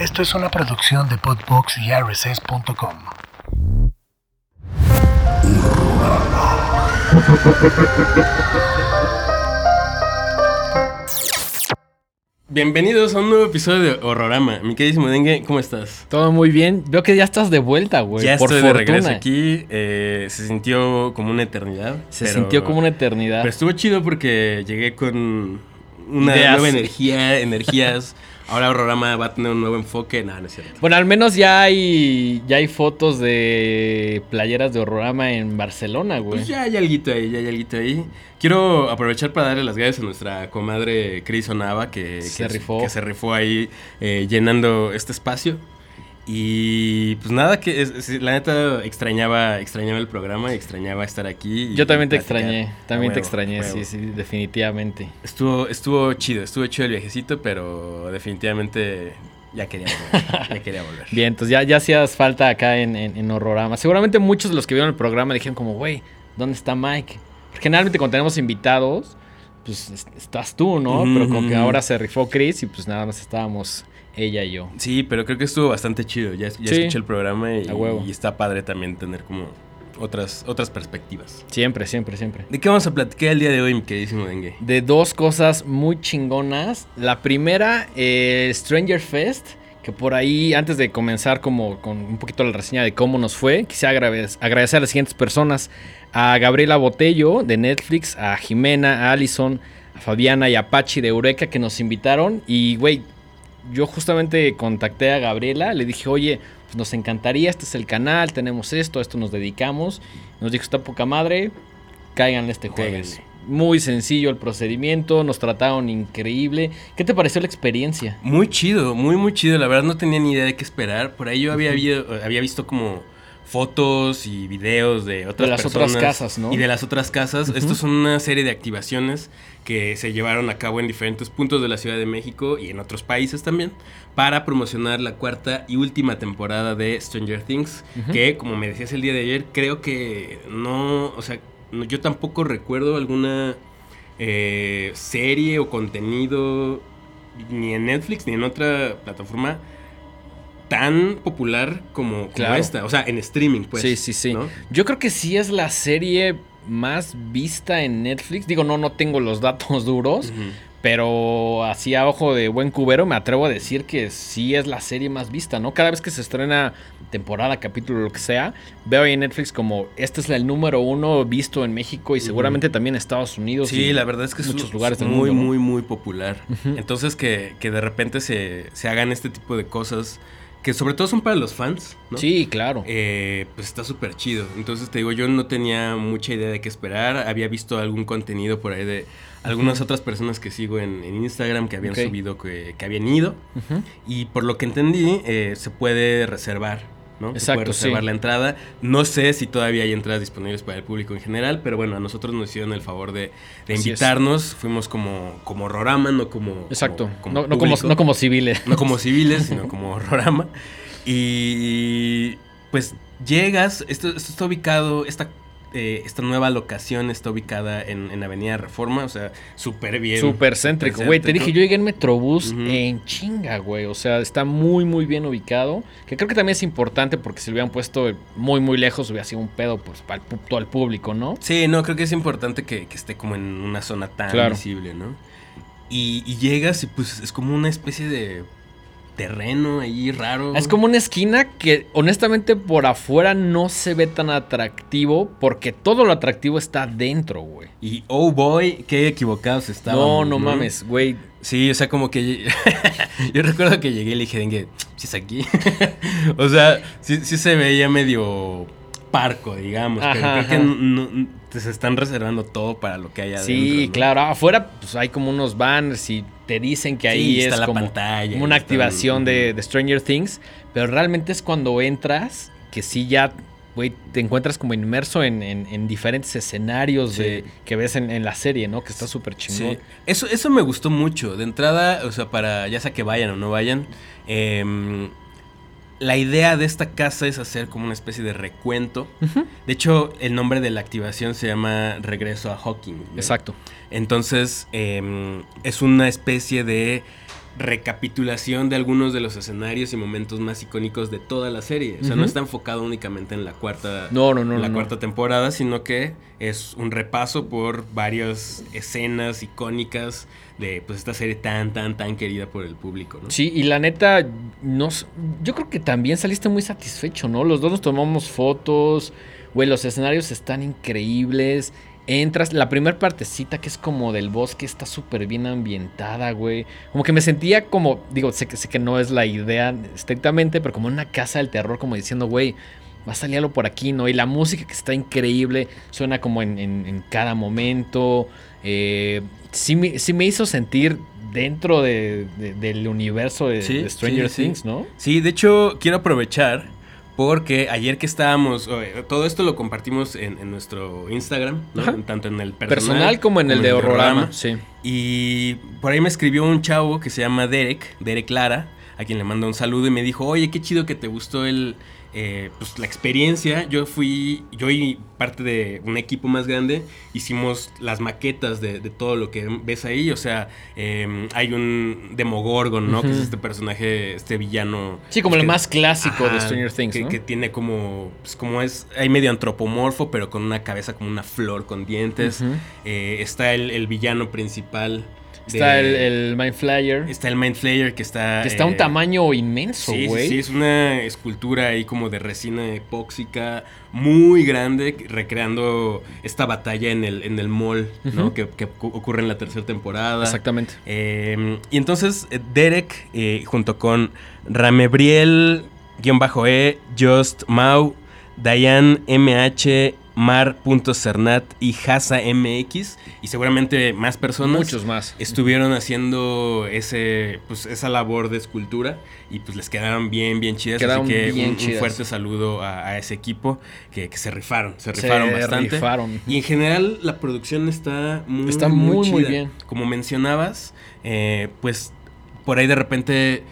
Esto es una producción de Podbox y RSS.com. Bienvenidos a un nuevo episodio de Horrorama. Mi queridísimo Dengue, ¿cómo estás? Todo muy bien. Veo que ya estás de vuelta, güey. ya por estoy de fortuna. regreso aquí. eh, se sintió como una eternidad. Se pero- sintió como una eternidad. Pero estuvo chido porque llegué con una Ideas. nueva energía, energías. Ahora Horrorama va a tener un nuevo enfoque. No, no es cierto. Bueno, al menos ya hay ya hay fotos de playeras de Horrorama en Barcelona, güey. Pues ya hay alguito ahí, ya hay alguito ahí. Quiero aprovechar para darle las gracias a nuestra comadre Cris Onava que, Se que- rifó. que se rifó ahí eh, llenando este espacio. Y pues nada, que es- es- la neta extrañaba, extrañaba el programa, extrañaba estar aquí. y Yo también te platicar. extrañé, también te extrañé, sí, sí, definitivamente. Estuvo, estuvo chido, estuvo chido el viajecito, pero definitivamente ya quería volver. ya quería volver. Bien, entonces ya, ya hacías falta acá en, en, en Horrorama. Seguramente muchos de los que vieron el programa dijeron como, güey, ¿dónde está Mike? Porque generalmente cuando tenemos invitados, pues es- estás tú, ¿no? Pero como que ahora se rifó Chris y pues nada más estábamos ella y yo. Sí, pero creo que estuvo bastante chido. Ya, ya Sí. escuché el programa y, está padre también tener como otras, otras perspectivas. Siempre, siempre, siempre. ¿De qué vamos a platicar el día de hoy, mi queridísimo Dengue? de dos cosas muy chingonas. La primera, eh, Stranger Fest, que por ahí, antes de comenzar como con un poquito la reseña de cómo nos fue, quisiera agrade- agradecer a las siguientes personas. A Gabriela Botello de Netflix, a Jimena, a Allison, a Fabiana y a Pachi de Eureka que nos invitaron. Y, güey, yo justamente contacté a Gabriela, le dije, oye, pues nos encantaría, este es el canal, tenemos esto, a esto nos dedicamos. Nos dijo, está poca madre, caigan este jueves. Muy sencillo el procedimiento, nos trataron increíble. ¿Qué te pareció la experiencia? Muy chido, muy, muy chido. La verdad no tenía ni idea de qué esperar. Por ahí yo había, había visto como fotos y videos de otras las personas otras casas, ¿no? Y de las otras casas. Estos son una serie de activaciones que se llevaron a cabo en diferentes puntos de la Ciudad de México y en otros países también para promocionar la cuarta y última temporada de Stranger Things, que como me decías el día de ayer, creo que no, o sea, no- yo tampoco recuerdo alguna eh, serie o contenido ni en Netflix ni en otra plataforma tan popular como, como Claro. esta. O sea, en streaming, pues. sí, sí, sí. ¿no? Yo creo que sí es la serie más vista en Netflix. Digo, no, no tengo los datos duros, pero así a ojo de buen cubero me atrevo a decir que sí es la serie más vista, ¿no? Cada vez que se estrena temporada, capítulo, lo que sea, veo ahí en Netflix como este es el número uno visto en México y seguramente también en Estados Unidos. Sí, y la verdad es que es muchos un- lugares muy, mundo, ¿no? muy, muy popular. Entonces que, que de repente se, se hagan este tipo de cosas que sobre todo son para los fans, ¿no? Sí, claro. Eh, pues está súper chido. Entonces te digo, yo no tenía mucha idea de qué esperar. Había visto algún contenido por ahí de algunas otras personas que sigo en, en Instagram que habían subido que, que habían ido. Y por lo que entendí, eh, se puede reservar, ¿no? Exacto, puede reservar sí. la entrada. No sé si todavía hay entradas disponibles para el público en general, pero bueno, a nosotros nos hicieron el favor de, de invitarnos. Fuimos como, como Rorama, no como. Exacto. como- no, no como, no como civiles. No como civiles, sino como Rorama. Y pues llegas, esto, esto está ubicado, esta, eh, esta nueva locación está ubicada en, en Avenida Reforma, o sea, súper bien. Súper céntrico, güey. Te dije, yo llegué en Metrobús en chinga, güey. O sea, está muy, muy bien ubicado. Que creo que también es importante porque si lo hubieran puesto muy, muy lejos, hubiera sido un pedo pues, para el todo el público, ¿no? Sí, no, creo que es importante que, que esté como en una zona tan Claro. visible, ¿no? Y, y llegas y pues es como una especie de terreno ahí raro. Es como una esquina que honestamente por afuera no se ve tan atractivo porque todo lo atractivo está dentro, güey. Y oh boy, qué equivocados No, estábamos. no mames, güey. Sí, o sea, como que yo recuerdo que llegué y le dije, Dengue, si es aquí. o sea, sí, sí se veía medio parco, digamos. pero Ajá, creo que no- no- se están reservando todo para lo que hay adentro. Sí, ¿no? claro. Afuera pues hay como unos banners y te dicen que ahí Sí, es está la como, pantalla, como una activación de, de Stranger Things. Pero realmente es cuando entras que sí ya, güey, te encuentras como inmerso en, en- en diferentes escenarios Sí. de, que ves en, en la serie, ¿no? Que está súper chingón. Sí, eso, eso me gustó mucho. De entrada, o sea, para ya sea que vayan o no vayan, em, la idea de esta casa es hacer como una especie de recuento. De hecho, el nombre de la activación se llama Regreso a Hawking. Exacto. Entonces, em, es una especie de recapitulación de algunos de los escenarios y momentos más icónicos de toda la serie. O sea, no está enfocado únicamente en la cuarta, No, no, no. la cuarta temporada, sino que es un repaso por varias escenas icónicas de pues esta serie tan, tan, tan querida por el público, ¿no? Sí, y la neta, yo creo que también saliste muy satisfecho, ¿no? Los dos nos tomamos fotos, güey, los escenarios están increíbles. Entras, la primera partecita que es como del bosque está súper bien ambientada, güey. Como que me sentía como, digo, sé que, sé que no es la idea estrictamente, pero como una casa del terror, como diciendo, güey, va a salir algo por aquí, ¿no? Y la música que está increíble, suena como en, en- en cada momento. Eh, sí, me, sí me hizo sentir dentro de- de- del universo de, Sí, de Stranger sí. Things, ¿no? Sí, de hecho, quiero aprovechar porque ayer que estábamos, eh, todo esto lo compartimos en, en nuestro Instagram, tanto en el Personal, personal, como en el de Horrorama. Sí. Y por ahí me escribió un chavo que se llama Derek, Derek Lara, a quien le mando un saludo y me dijo, oye, qué chido que te gustó el, eh, pues, la experiencia. Yo fui, yo y parte de un equipo más grande, hicimos las maquetas de, de todo lo que ves ahí. O sea, eh, hay un Demogorgon, ¿no? Que es este personaje, este villano. Sí, como el más clásico de Stranger Things, que, ¿no? que tiene como, pues como es, hay medio antropomorfo, pero con una cabeza como una flor con dientes. Eh, está el, el villano principal. Está de- el, el Mind Flyer. Está el Mind Flayer que está. que está a un eh, tamaño inmenso, Sí, sí, güey. sí, es una escultura ahí como de resina epóxica muy grande, recreando esta batalla en el, en el mall, ¿no? Que, que ocu- ocurre en la tercera temporada. Exactamente. Eh, y entonces eh, Derek, eh, junto con Ramebriel-E, Just Mau, Diane MH, Mar.cernat y Hasa MX, y seguramente más personas. Muchos más. Estuvieron haciendo ese, pues, esa labor de escultura y pues les quedaron bien, bien chidas. Quedaron así que bien un, un chidas. fuerte saludo a, a ese equipo que, que se rifaron, se Se rifaron bastante. rifaron. Y en general la producción está muy, Está muy, muy chida. bien. Como mencionabas, eh, pues por ahí de repente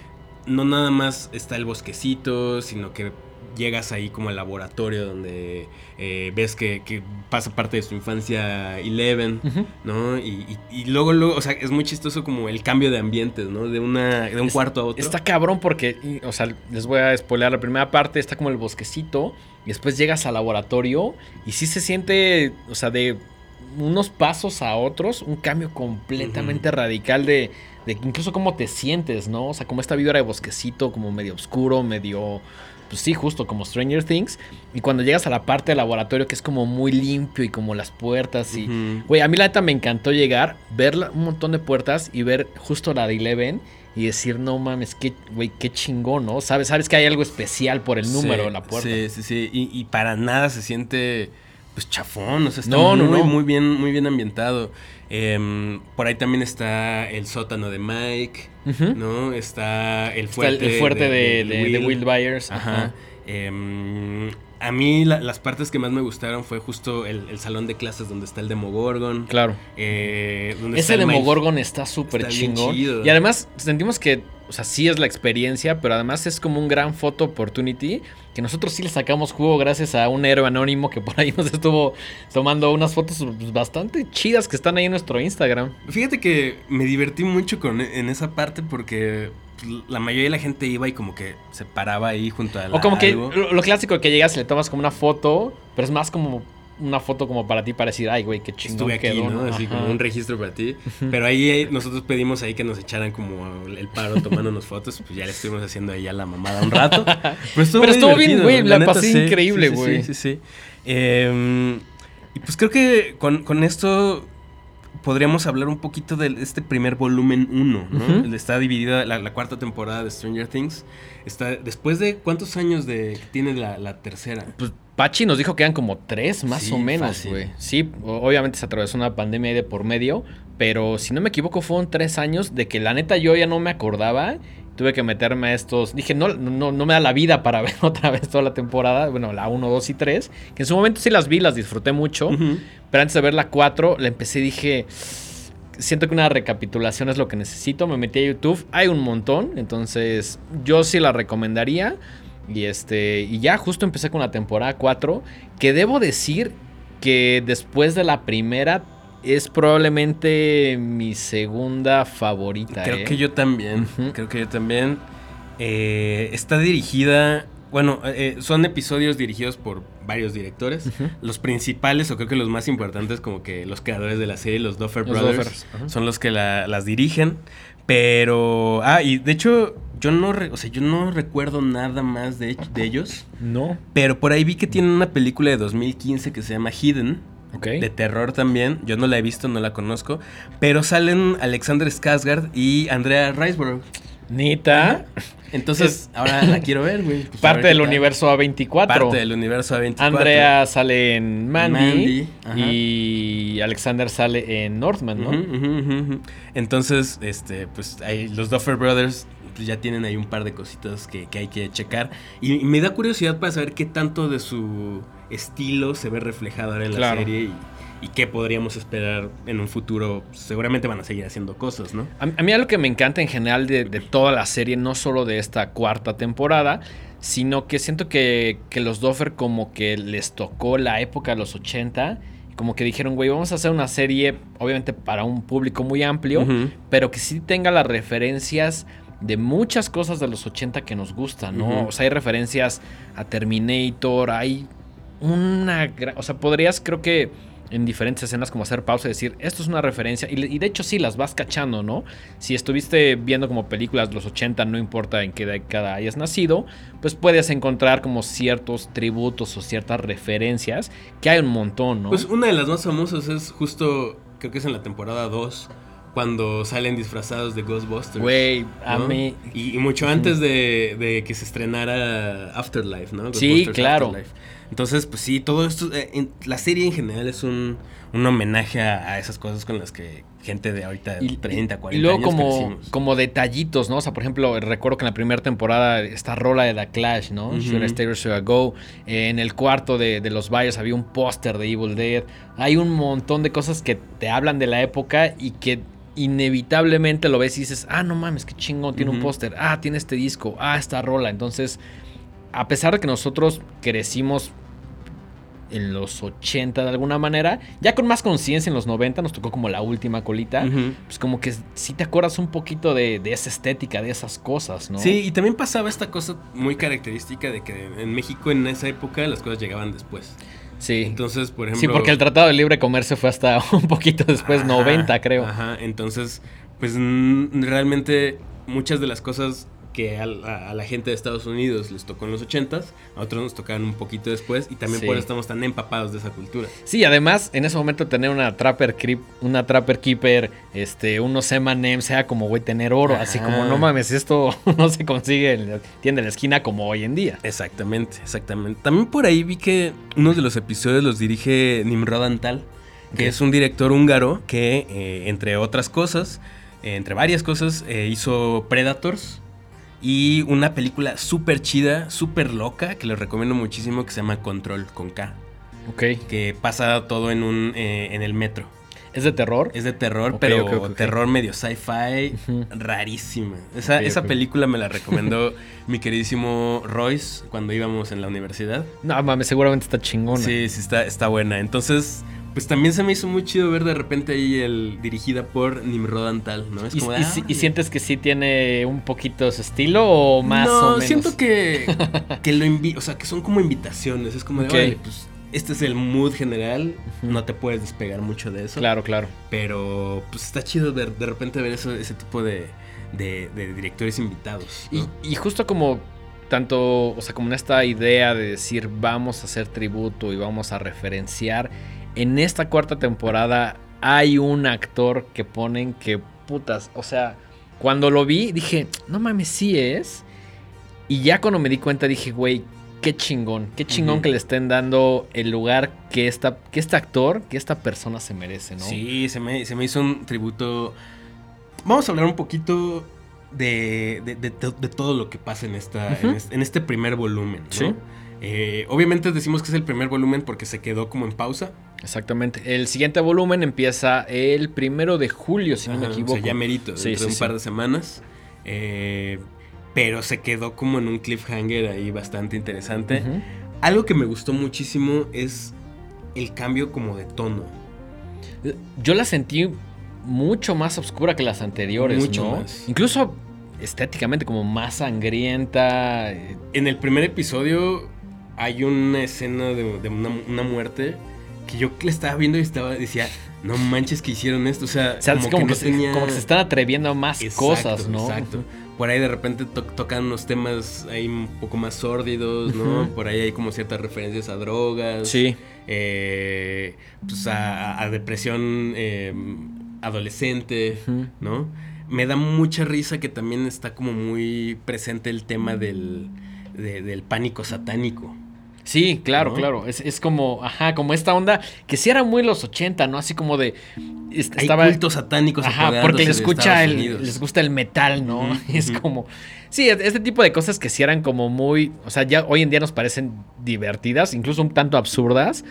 no nada más está el bosquecito, sino que llegas ahí como al laboratorio donde eh, ves que, que pasa parte de su infancia Eleven, Ujú. ¿no? Y, y- y luego, luego, o sea, es muy chistoso como el cambio de ambientes, ¿no? De, una, de un Es- cuarto a otro. Está cabrón porque, o sea, les voy a spoiler la primera parte, está como el bosquecito, y después llegas al laboratorio y sí se siente, o sea, de unos pasos a otros, un cambio completamente radical de, de incluso cómo te sientes, ¿no? O sea, como esta vibra de bosquecito, como medio oscuro, medio, pues sí, justo como Stranger Things, y cuando llegas a la parte del laboratorio que es como muy limpio y como las puertas y... Güey, a mí la neta me encantó llegar, ver un montón de puertas y ver justo la de Eleven y decir, no mames, qué, güey, qué chingón, ¿no? Sabes, sabes que hay algo especial por el número Sí, de la puerta. Sí, sí, sí. Y, y para nada se siente pues chafón. O sea, está No, no, no. muy bien, muy bien ambientado. Em, por ahí también está el sótano de Mike. ¿no? Está el Está fuerte, el, el fuerte de, de- de Will. Will Byers. Ajá. Ajá. Em, a mí la- las partes que más me gustaron fue justo el, el salón de clases donde está el Demogorgon. Claro. eh, donde está Ese el Demogorgon está súper chingón. chido. Y además sentimos que, o sea, sí es la experiencia, pero además es como un gran photo opportunity que nosotros sí le sacamos jugo gracias a un héroe anónimo que por ahí nos estuvo tomando unas fotos pues, bastante chidas que están ahí en nuestro Instagram. Fíjate que me divertí mucho con, en esa parte porque la mayoría de la gente iba y como que se paraba ahí junto a la, O como que algo. lo, lo clásico que llegas y le tomas como una foto, pero es más como una foto como para ti para decir, ay, güey, qué chingón Estuve aquí, quedó", ¿no? Así Ajá. como un registro para ti. Pero ahí nosotros pedimos ahí que nos echaran como el paro tomándonos fotos. Pues ya le estuvimos haciendo ahí a la mamada un rato. Pero estuvo, Pero estuvo bien, güey, la neta, pasé increíble, sí, sí, güey. Sí, sí, sí. Eh, y pues creo que con, con esto podríamos hablar un poquito de este primer volumen 1, ¿no? Está dividida la, la cuarta temporada de Stranger Things. Está después de cuántos años de tiene la, la tercera. Pues Pachi nos dijo que eran como tres, más Sí, o menos, güey. Sí, obviamente se atravesó una pandemia ahí de por medio, pero si no me equivoco fueron tres años de que la neta yo ya no me acordaba. Tuve que meterme a estos. Dije, no, no, no me da la vida para ver otra vez toda la temporada. Bueno, la 1, 2 y 3. Que en su momento sí las vi, las disfruté mucho. Pero antes de ver la 4, la empecé y dije. Siento que una recapitulación es lo que necesito. Me metí a YouTube. Hay un montón. Entonces, yo sí la recomendaría. Y este. Y ya justo empecé con la temporada 4. Que debo decir que después de la primera. Es probablemente mi segunda favorita. Creo ¿eh? que yo también. Creo que yo también. Eh, está dirigida. Bueno, eh, son episodios dirigidos por varios directores. Los principales, o creo que los más importantes, como que los creadores de la serie, los Duffer Los Brothers, Duffers, son los que la- las dirigen. Pero. Ah, y de hecho, yo no, re- o sea, yo no recuerdo nada más de, de ellos. No. Pero por ahí vi que tienen una película de 2015 que se llama Hidden. De terror también. Yo no la he visto, no la conozco. Pero salen Alexander Skarsgård y Andrea Riseborough. Nita. Entonces, ahora la quiero ver, güey. Pues, Parte del universo A24. Parte del universo A24. Andrea sale en Mandy, y Alexander sale en Northman, ¿no? Entonces, este, pues ahí los Duffer Brothers pues, ya tienen ahí un par de cositas que, que hay que checar. Y, y me da curiosidad para saber qué tanto de su estilo se ve reflejado ahora en Claro. la serie y, y qué podríamos esperar en un futuro. Seguramente van a seguir haciendo cosas, ¿no? A, a mí algo que me encanta en general de, de toda la serie, no solo de esta cuarta temporada, sino que siento que, que los Doffer como que les tocó la época de los 80, y como que dijeron, güey, vamos a hacer una serie, obviamente para un público muy amplio, pero que sí tenga las referencias de muchas cosas de los 80 que nos gustan, ¿no? O sea, hay referencias a Terminator, hay una... O sea, podrías, creo que en diferentes escenas como hacer pausa y decir, esto es una referencia, y, y de hecho sí, las vas cachando, ¿no? Si estuviste viendo como películas de los 80, no importa en qué década hayas nacido, pues puedes encontrar como ciertos tributos o ciertas referencias, que hay un montón, ¿no? Pues una de las más famosas es justo, creo que es en la temporada 2, cuando salen disfrazados de Ghostbusters. Güey, a mí... Y, y mucho antes de, de que se estrenara Afterlife, ¿no? Sí, claro. Afterlife. Entonces, pues sí, todo esto, eh, en- la serie en general es un, un homenaje a, a esas cosas con las que gente de ahorita, Y, 30, 40 y luego años como, crecimos. como detallitos, ¿no? O sea, por ejemplo, recuerdo que en la primera temporada esta rola de The Clash, ¿no? Ujú. Should I Stay or Should I Go? Eh, en el cuarto de, de los Bayers había un póster de Evil Dead. Hay un montón de cosas que te hablan de la época y que inevitablemente lo ves y dices, ah, no mames, qué chingón, tiene un póster, ah, tiene este disco, ah, esta rola. Entonces, a pesar de que nosotros crecimos en los 80 de alguna manera, ya con más conciencia en los 90 nos tocó como la última colita pues como que sí te acuerdas un poquito de, de esa estética, de esas cosas, ¿no? Sí, y también pasaba esta cosa muy característica de que en México en esa época las cosas llegaban después. Sí. Entonces, por ejemplo... sí, porque el Tratado de Libre Comercio fue hasta un poquito después, Ajá, 90 creo. Ajá, entonces, pues realmente muchas de las cosas que a, a la gente de Estados Unidos les tocó en los 80s, a otros nos tocaron un poquito después y también Sí. por eso estamos tan empapados de esa cultura. Sí, además, en ese momento tener una Trapper Creep, una Trapper Keeper, este, unos M&M, sea como, güey, tener oro, así como, no mames, esto no se consigue en la tienda de la esquina como hoy en día. Exactamente, exactamente. También por ahí vi que uno de los episodios los dirige Nimrod Antal, que es un director húngaro que, eh, entre otras cosas, eh, entre varias cosas, eh, hizo Predators y una película súper chida, súper loca, que les recomiendo muchísimo, que se llama Control, con K, Ok. que pasa todo en, un, eh, en el metro. ¿Es de terror? Es de terror, pero terror medio sci-fi, rarísima. Esa, esa película me la recomendó mi queridísimo Royce cuando íbamos en la universidad. No mames, seguramente está chingona. Sí, sí, está, está buena. Entonces, pues también se me hizo muy chido ver de repente ahí el dirigida por Nimrod Antal, ¿no? Es ¿Y, como de, y ah, y sientes que sí tiene un poquito ese estilo o más no, o menos? siento que, que lo invi o sea, que son como invitaciones. Es como de, Ok. "Órale, pues este es el mood general, no te puedes despegar mucho de eso. Claro, claro. Pero pues está chido ver, de repente ver eso, ese tipo de, de- de directores invitados. Y, ¿no? y justo como tanto, o sea, como en esta idea de decir vamos a hacer tributo y vamos a referenciar, en esta cuarta temporada hay un actor que ponen que putas, o sea, cuando lo vi dije, no mames, sí es. Y ya cuando me di cuenta dije, güey, qué chingón, qué chingón que le estén dando el lugar que, esta, que este actor, que esta persona se merece, ¿no? Sí, se me, se me hizo un tributo. Vamos a hablar un poquito de, de- de to- de todo lo que pasa en, esta, este, en este primer volumen. ¿no? Sí. Eh, obviamente decimos que es el primer volumen porque se quedó como en pausa. Exactamente. El siguiente volumen empieza el primero de julio, si no me equivoco. O sea, ya merito, Sí, dentro de sí, un par sí. de semanas. Eh, pero se quedó como en un cliffhanger ahí bastante interesante. Algo que me gustó muchísimo es el cambio como de tono. Yo la sentí mucho más oscura que las anteriores, Mucho ¿no? más. Incluso estéticamente como más sangrienta. eh, En el primer episodio hay una escena de, de una, una muerte que yo le estaba viendo y estaba decía, no manches que hicieron esto. O sea, O sea, es como, que, no se, tenía- como que se están atreviendo a más Exacto, cosas, ¿no? Exacto. Por ahí de repente to- tocan unos temas ahí un poco más sórdidos, ¿no? Por ahí hay como ciertas referencias a drogas. Sí. eh, pues a, a depresión eh, adolescente. ¿no? Me da mucha risa que también está como muy presente el tema del, de- del pánico satánico. Sí, claro, ¿No? claro. Es, es como, ajá, como esta onda que sí era muy los 80, ¿no? Así como de. est- Hay estaba. cultos satánicos Ajá, porque les escucha el, les gusta el metal, ¿no? Es como. Sí, es- este tipo de cosas que sí eran como muy. O sea, ya hoy en día nos parecen divertidas, incluso un tanto absurdas.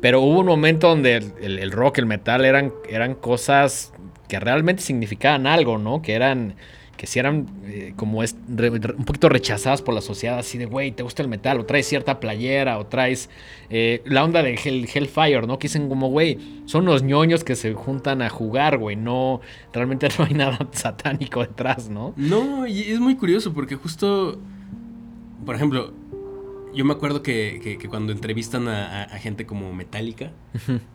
Pero hubo un momento donde el, el- el rock, el metal eran, eran cosas que realmente significaban algo, ¿no? Que eran. Que sí eran eh, como es, un poquito rechazadas por la sociedad, así de, güey, ¿te gusta el metal? O traes cierta playera, o traes eh, la onda de Hell, Hellfire, ¿no? Que dicen como, güey, son los ñoños que se juntan a jugar, güey, no, realmente no hay nada satánico detrás, ¿no? No, y es muy curioso porque justo, por ejemplo, yo me acuerdo que, que- que cuando entrevistan a, a- a gente como Metallica,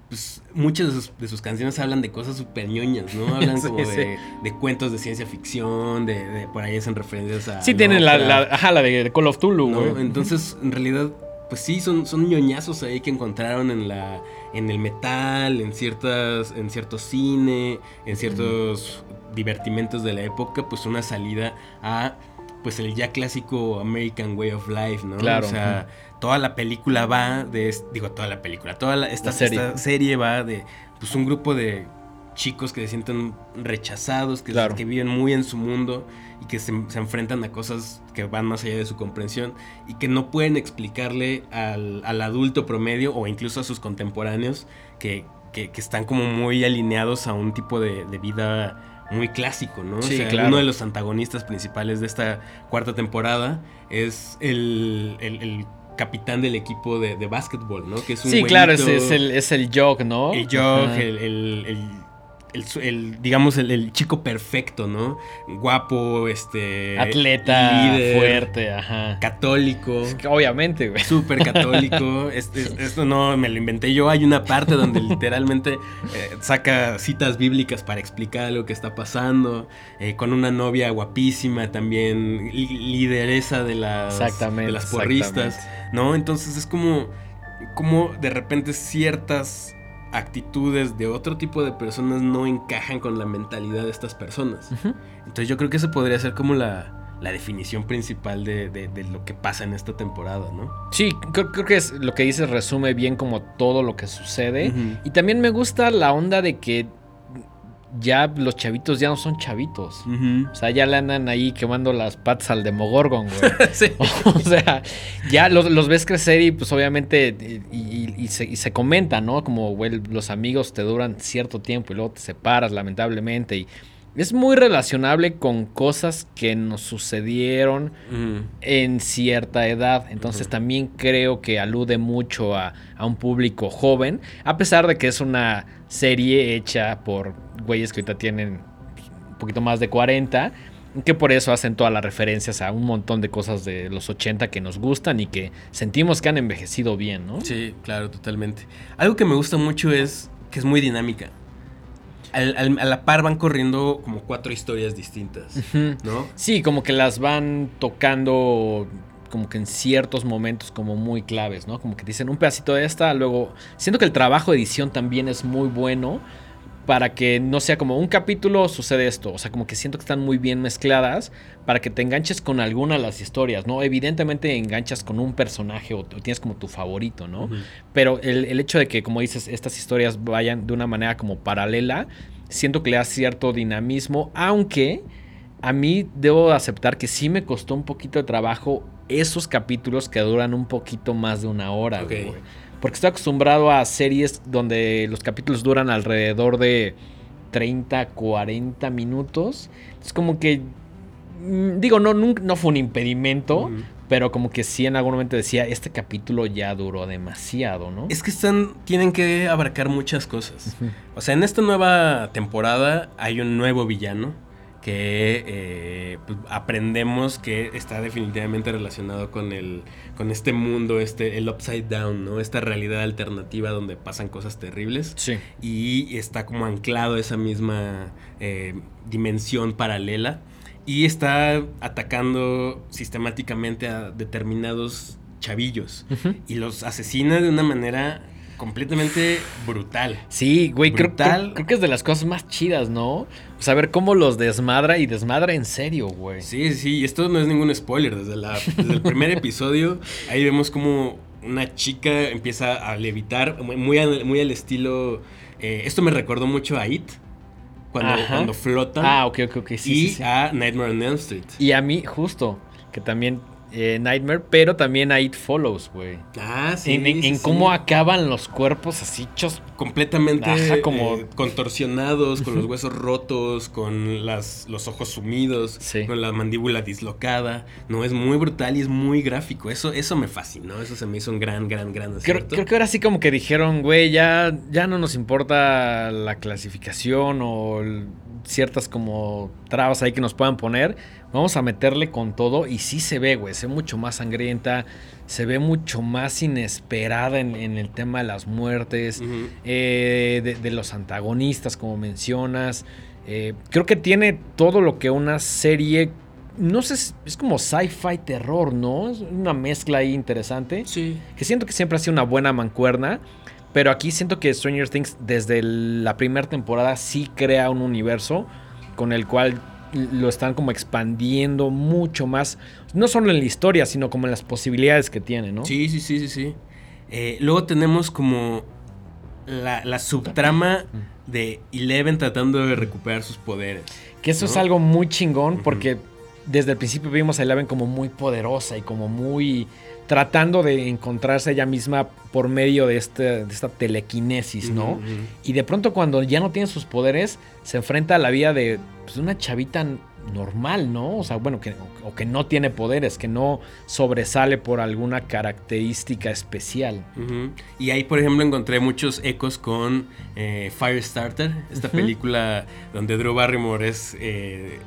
pues muchas de sus, de sus canciones hablan de cosas súper ñoñas, ¿no? Hablan Sí, como sí. de, de cuentos de ciencia ficción, de, de- por ahí hacen referencias a... Sí tienen la, ajá, la de Call of Tulu, ¿no? Entonces, en realidad, pues sí, son, son ñoñazos ahí que encontraron en la en el metal, en ciertas en cierto cine, en ciertos divertimentos de la época, pues una salida a pues el ya clásico American Way of Life, ¿no? Claro, O sea, toda la película va de digo toda la película, toda la- esta, La serie. esta serie va de pues un grupo de chicos que se sienten rechazados, que, Claro. que viven muy en su mundo y que se, se enfrentan a cosas que van más allá de su comprensión y que no pueden explicarle al, al adulto promedio o incluso a sus contemporáneos que, que- que están como muy alineados a un tipo de, de vida muy clásico, ¿no? Sí, o sea, claro. uno de los antagonistas principales de esta cuarta temporada es el, el- el capitán del equipo de, de básquetbol, ¿no? Que es un Sí, claro, es, el, es el Jog, ¿no? el Jog, el, el- el- el digamos, el, el chico perfecto, ¿no? Guapo, este... Atleta, líder, fuerte, ajá. Católico. Es que Obviamente, güey. Súper católico. Este- es- esto no me lo inventé yo. Hay una parte donde literalmente eh, saca citas bíblicas para explicar lo que está pasando. eh, con una novia guapísima también, li- lideresa de las, Exactamente. de las porristas. exactamente. ¿no? Entonces es como, como de repente ciertas actitudes de otro tipo de personas no encajan con la mentalidad de estas personas. Entonces yo creo que esa podría ser como la, la definición principal de, de- de lo que pasa en esta temporada, ¿no? Sí, creo, creo que es, lo que dices resume bien como todo lo que sucede. Y también me gusta la onda de que ya los chavitos ya no son chavitos. O sea, ya le andan ahí quemando las patas al Demogorgon, güey. Sí. o sea, ya los, los ves crecer y pues obviamente y, y- y se, y se comenta, ¿no? Como, güey, los amigos te duran cierto tiempo y luego te separas, lamentablemente. Y es muy relacionable con cosas que nos sucedieron en cierta edad. Entonces también creo que alude mucho a, a un público joven, a pesar de que es una serie hecha por güeyes que ahorita tienen un poquito más de 40, que por eso hacen todas las referencias a un montón de cosas de los 80 que nos gustan y que sentimos que han envejecido bien, ¿no? Sí, claro, totalmente. Algo que me gusta mucho es que es muy dinámica. Al- al- a la par van corriendo como cuatro historias distintas. ¿no? Sí, como que las van tocando como que en ciertos momentos como muy claves, ¿no? Como que dicen un pedacito de esta, luego siento que el trabajo de edición también es muy bueno para que no sea como un capítulo sucede esto, o sea, como que siento que están muy bien mezcladas para que te enganches con alguna de las historias, ¿no? Evidentemente enganchas con un personaje o, o tienes como tu favorito, ¿no? Pero el, el hecho de que, como dices, estas historias vayan de una manera como paralela, siento que le da cierto dinamismo, aunque a mí debo aceptar que sí me costó un poquito de trabajo esos capítulos que duran un poquito más de una hora, güey. Porque estoy acostumbrado a series donde los capítulos duran alrededor de 30, 40 minutos. Es como que, mm, digo, no, nun- no fue un impedimento, pero como que sí en algún momento decía, este capítulo ya duró demasiado, ¿no? Es que están, tienen que abarcar muchas cosas. O sea, en esta nueva temporada hay un nuevo villano que eh, pues, aprendemos que está definitivamente relacionado con el con este mundo, este el upside down, ¿no? Esta realidad alternativa donde pasan cosas terribles Sí. y está como anclado a esa misma eh, dimensión paralela y está atacando sistemáticamente a determinados chavillos y los asesina de una manera completamente brutal. Sí, güey, creo, Brutal. creo- creo que es de las cosas más chidas, ¿no? O sea, ver cómo los desmadra y desmadra en serio, güey. Sí, sí, y esto no es ningún spoiler. Desde, la, desde el primer episodio, ahí vemos como una chica empieza a levitar, muy, al, muy al estilo. eh, esto me recordó mucho a It, cuando, Ajá. cuando flotan. Ah, ok, ok, ok, sí, y sí, sí. a Nightmare on Elm Street. Y a mí, justo, que también eh, Nightmare, pero también a It Follows, güey. Ah, sí. en en- sí, en sí. cómo acaban los cuerpos así hechos. Completamente Ajá, como- eh, contorsionados, con los huesos rotos, con las, los ojos sumidos, Sí. con la mandíbula dislocada. No, es muy brutal y es muy gráfico. Eso, eso me fascinó. Eso se me hizo un gran, gran, gran Creo, creo que ahora sí como que dijeron, güey, ya, ya no nos importa la clasificación o el- ciertas como trabas ahí que nos puedan poner. Vamos a meterle con todo y sí se ve, güey, se ve mucho más sangrienta, se ve mucho más inesperada en, en el tema de las muertes, eh, de, de los antagonistas, como mencionas. Eh, creo que tiene todo lo que una serie, no sé, es- es como sci-fi terror, ¿no? Es una mezcla ahí interesante Sí. que siento que siempre ha sido una buena mancuerna, pero aquí siento que Stranger Things desde la primera temporada sí crea un universo con el cual lo están como expandiendo mucho más, no solo en la historia, sino como en las posibilidades que tiene, ¿no? Sí, sí, sí, sí, sí. Eh, luego tenemos como la, la subtrama de Eleven tratando de recuperar sus poderes. Que eso es algo muy chingón porque desde el principio vimos a Eleven como muy poderosa y como muy tratando de encontrarse ella misma por medio de, este, de esta telequinesis, ¿no? Y de pronto cuando ya no tiene sus poderes, se enfrenta a la vida de pues, una chavita normal, ¿no? O sea, bueno, que, o que no tiene poderes, que no sobresale por alguna característica especial. Y ahí, por ejemplo, encontré muchos ecos con eh, Firestarter, esta película donde Drew Barrymore es, eh,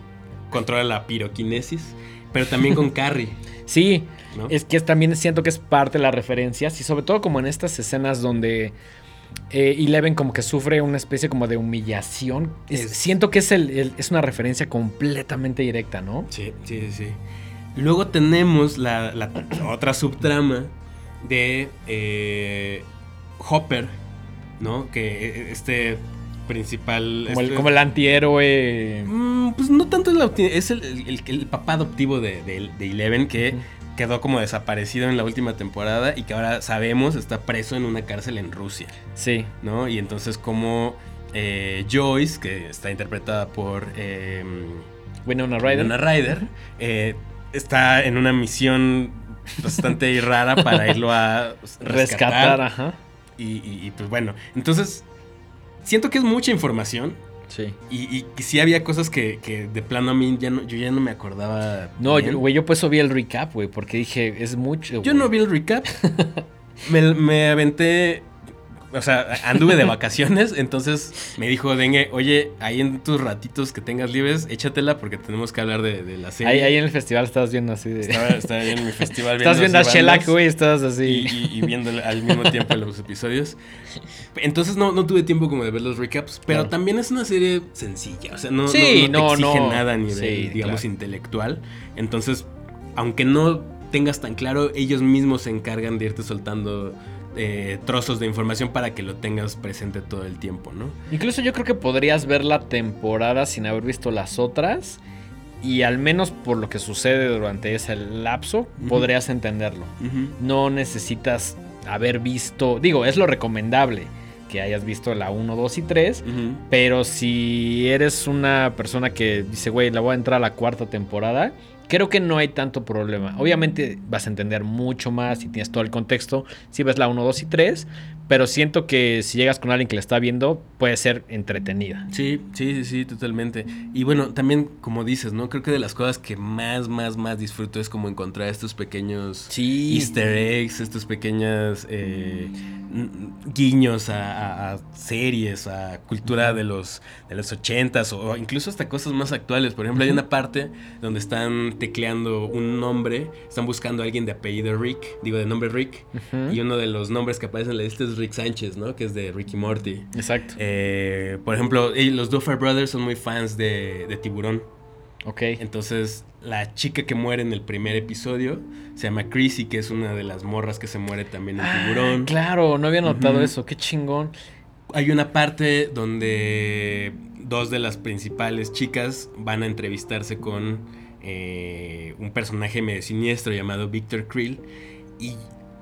controla la piroquinesis, pero también con Carrie, Sí, ¿no? es que también siento que es parte de las referencias y sobre todo como en estas escenas donde eh, Eleven como que sufre una especie como de humillación. Es- Siento que es, el- el- es una referencia completamente directa, ¿no? Sí, sí, sí, sí. Luego tenemos la, la otra subtrama de eh, Hopper, ¿no? Que eh, este principal... Como el, este- como el antihéroe. Mm, pues no tanto es, el, el- el papá adoptivo de, de, de Eleven que quedó como desaparecido en la última temporada y que ahora sabemos está preso en una cárcel en Rusia, Sí. ¿no? Y entonces como eh, Joyce, que está interpretada por eh, Winona Ryder. Winona Ryder, eh, está en una misión bastante rara para irlo a rescatar. Rescatar, ajá. Y, y- y, pues bueno, entonces siento que es mucha información. Sí. Y, y sí había cosas que, que de plano a mí ya no, yo ya no me acordaba. No, yo, güey, yo por eso vi el recap, güey, porque dije, es mucho. Yo no vi el recap. me, me aventé. O sea, anduve de vacaciones. entonces me dijo Dengue, oye, ahí en tus ratitos que tengas libres, échatela porque tenemos que hablar de, de la serie. Ahí, ahí en el festival estabas viendo así de. Estaba, estaba ahí en mi festival. Estás viendo a Shellac, güey, estabas Y, así. y- y viendo al mismo tiempo los episodios. Entonces no, no tuve tiempo como de ver los recaps. Pero Claro. también es una serie sencilla. O sea, no, Sí, no, no te no, exige no. nada nivel, Sí, digamos, claro. intelectual. Entonces, aunque no tengas tan claro, ellos mismos se encargan de irte soltando eh, trozos de información para que lo tengas presente todo el tiempo, ¿no? Incluso yo creo que podrías ver la temporada sin haber visto las otras. Y al menos por lo que sucede durante ese lapso, podrías entenderlo. No necesitas haber visto. Digo, es lo recomendable que hayas visto la 1, 2 y 3. Ujú. Pero si eres una persona que dice, güey, la voy a entrar a la cuarta temporada, creo que no hay tanto problema. Obviamente vas a entender mucho más si tienes todo el contexto, si ves la 1, 2 y 3, pero siento que si llegas con alguien que la está viendo, puede ser entretenida. Sí, sí, sí, sí, totalmente. Y bueno, también, como dices, ¿no? Creo que de las cosas que más, más, más disfruto es como encontrar estos pequeños Sí. easter eggs, estos pequeños eh, guiños a, a- a series, a cultura de los, de los ochentas o incluso hasta cosas más actuales. Por ejemplo, hay una parte donde están tecleando un nombre, están buscando a alguien de apellido Rick, digo de nombre Rick, y uno de los nombres que aparece en la lista es Rick Sánchez, ¿no? Que es de Ricky Morty. Exacto. Eh, por ejemplo, los Duffer Brothers son muy fans de, de Tiburón. ok. Entonces, la chica que muere en el primer episodio se llama Chrissy, que es una de las morras que se muere también en Ah, Tiburón. claro, no había notado eso. Qué chingón. Hay una parte donde dos de las principales chicas van a entrevistarse con eh, un personaje medio siniestro llamado Victor Krill. Y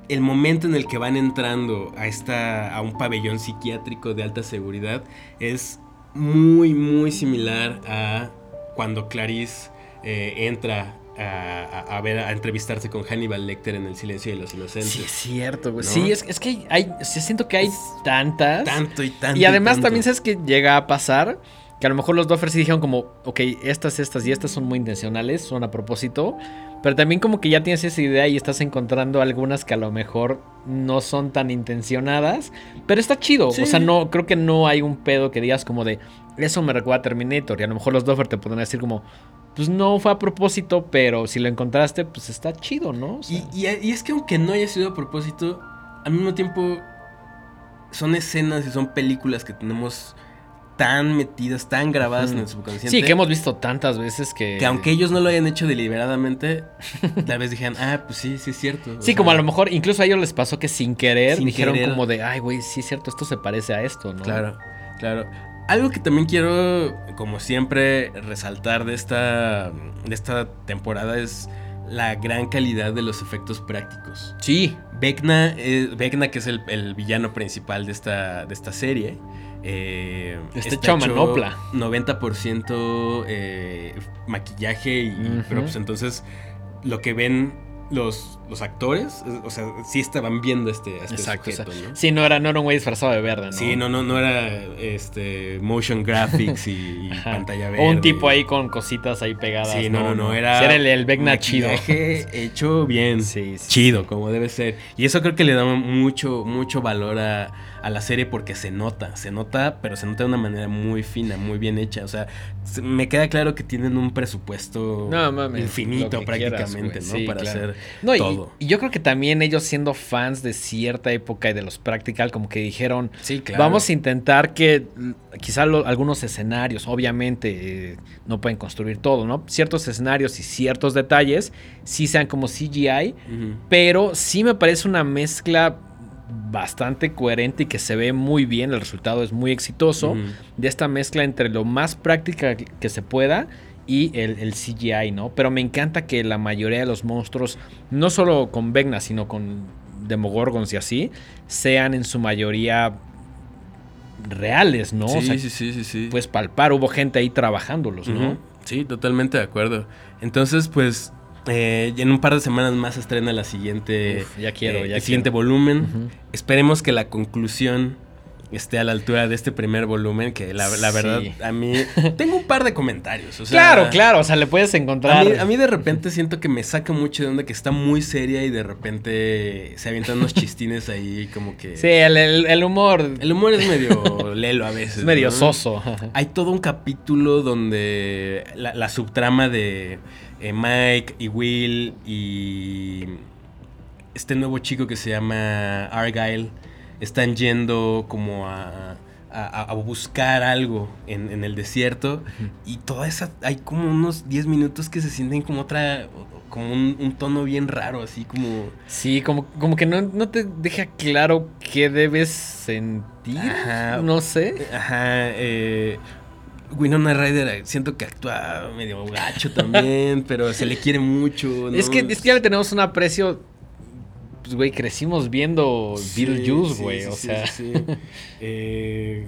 el momento en el que van entrando a, esta, a un pabellón psiquiátrico de alta seguridad es muy, muy similar a cuando Clarice eh, entra a, a- a ver, a entrevistarse con Hannibal Lecter en El silencio de los inocentes. Sí, es cierto, güey. ¿No? Sí, es, es que hay, siento que hay tantas. Tanto y tanto. y además tanto. también sabes que llega a pasar que a lo mejor los Doffers sí dijeron como, ok, estas, estas y estas son muy intencionales, son a propósito, pero también como que ya tienes esa idea y estás encontrando algunas que a lo mejor no son tan intencionadas, pero está chido, Sí. o sea, no, creo que no hay un pedo que digas como de, eso me recuerda a Terminator, y a lo mejor los Doffers te podrán decir como, pues no fue a propósito, pero si lo encontraste, pues está chido, ¿no? O sea, Y, y- y es que aunque no haya sido a propósito, al mismo tiempo son escenas y son películas que tenemos tan metidas, tan grabadas Ujú. en el subconsciente. sí, que hemos visto tantas veces que... que aunque ellos no lo hayan hecho deliberadamente, tal vez dijeran, ah, pues sí, sí es cierto. O Sí, sea, como a lo mejor incluso a ellos les pasó que sin querer Sin dijeron querer. como de, ay, güey, sí es cierto, esto se parece a esto, ¿no? Claro, claro. Algo que también quiero, como siempre, resaltar de esta, de esta temporada es la gran calidad de los efectos prácticos. Sí, Vecna, eh, Vecna, que es el, el villano principal de esta, de esta serie. Eh, Está hecho a manopla. 90% eh, maquillaje y, Ujú. pero pues entonces lo que ven los, los actores, o sea, sí estaban viendo este, este exacto. o sea, sujeto, ¿no? Sí, no era, no era un güey disfrazado de verde, ¿no? Sí, no, no, no era este motion graphics y, pantalla verde. O un tipo ahí con cositas ahí pegadas. Sí, no, no, no, era. Sí, era el, el Vecna chido. hecho bien. Sí, sí, chido, como debe ser. Y eso creo que le da mucho, mucho valor a, a la serie porque se nota, se nota, pero se nota de una manera muy fina, muy bien hecha. O sea, se- me queda claro que tienen un presupuesto No, mames, infinito quieras, prácticamente. ¿no? Sí, Para claro. hacer No, y, todo. y yo creo que también ellos siendo fans de cierta época y de los practical, como que dijeron, Sí, claro. Vamos a intentar que mm, quizá lo- algunos escenarios, obviamente eh, no pueden construir todo, ¿no? Ciertos escenarios y ciertos detalles sí sean como CGI, pero sí me parece una mezcla bastante coherente y que se ve muy bien, el resultado es muy exitoso de esta mezcla entre lo más práctica que se pueda y el, el CGI, ¿no? Pero me encanta que la mayoría de los monstruos, no solo con Vecna, sino con Demogorgons y así, sean en su mayoría reales, ¿no? Sí, o sea, sí, sí, sí, sí. puedes palpar, hubo gente ahí trabajándolos, ¿no? Sí, totalmente de acuerdo. Entonces, pues, eh, en un par de semanas más se estrena la siguiente, Uf, ya quiero, eh, ya el siguiente volumen. Esperemos que la conclusión esté a la altura de este primer volumen, que la, la verdad, Sí. a mí tengo un par de comentarios. o sea, claro, claro, o sea, le puedes A encontrar... mí, a mí de repente siento que me saca mucho de onda que está muy seria y de repente se avientan unos chistines ahí como que... Sí, el, el- el humor El humor es medio lelo a veces. es medio ¿no? soso. Hay todo un capítulo donde la, la subtrama de eh, Mike y Will y este nuevo chico que se llama Argyle están yendo como a, a- a buscar algo en, en el desierto y toda esa hay como unos 10 minutos que se sienten como otra como un, un tono bien raro así como Sí, como, como que no, no te deja claro qué debes sentir. Ajá. No sé. Ajá, eh, Winona Ryder eh, siento que actúa medio gacho también, pero se le quiere mucho. ¿no? Es, que, es que ya le tenemos un aprecio. Pues, güey, crecimos viendo Sí, Beetlejuice, güey. sí, o sea. Eh,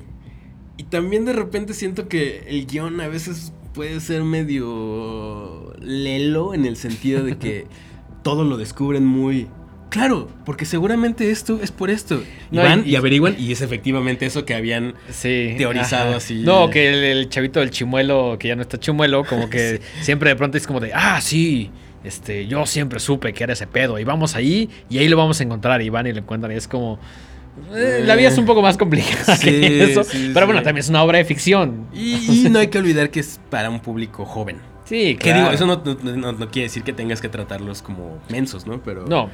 y también de repente siento que el guion a veces puede ser medio lelo en el sentido de que todo lo descubren muy claro, porque seguramente esto es por esto. Y van y- y, averiguan y es efectivamente eso que habían Sí. teorizado ajá. así. No, que el, el chavito del chimuelo, que ya no está chimuelo, como que siempre de pronto es como de, ah, sí, este, yo siempre supe que era ese pedo. Y vamos ahí y ahí lo vamos a encontrar. Y van y lo encuentran. Y es como. eh, la vida es un poco más complicada Sí, que eso. sí, pero bueno, sí. también es una obra de ficción. Y, y no hay que olvidar que es para un público joven. Sí, Que claro. digo, eso no, no- no- no quiere decir que tengas que tratarlos como mensos, ¿no? Pero. No,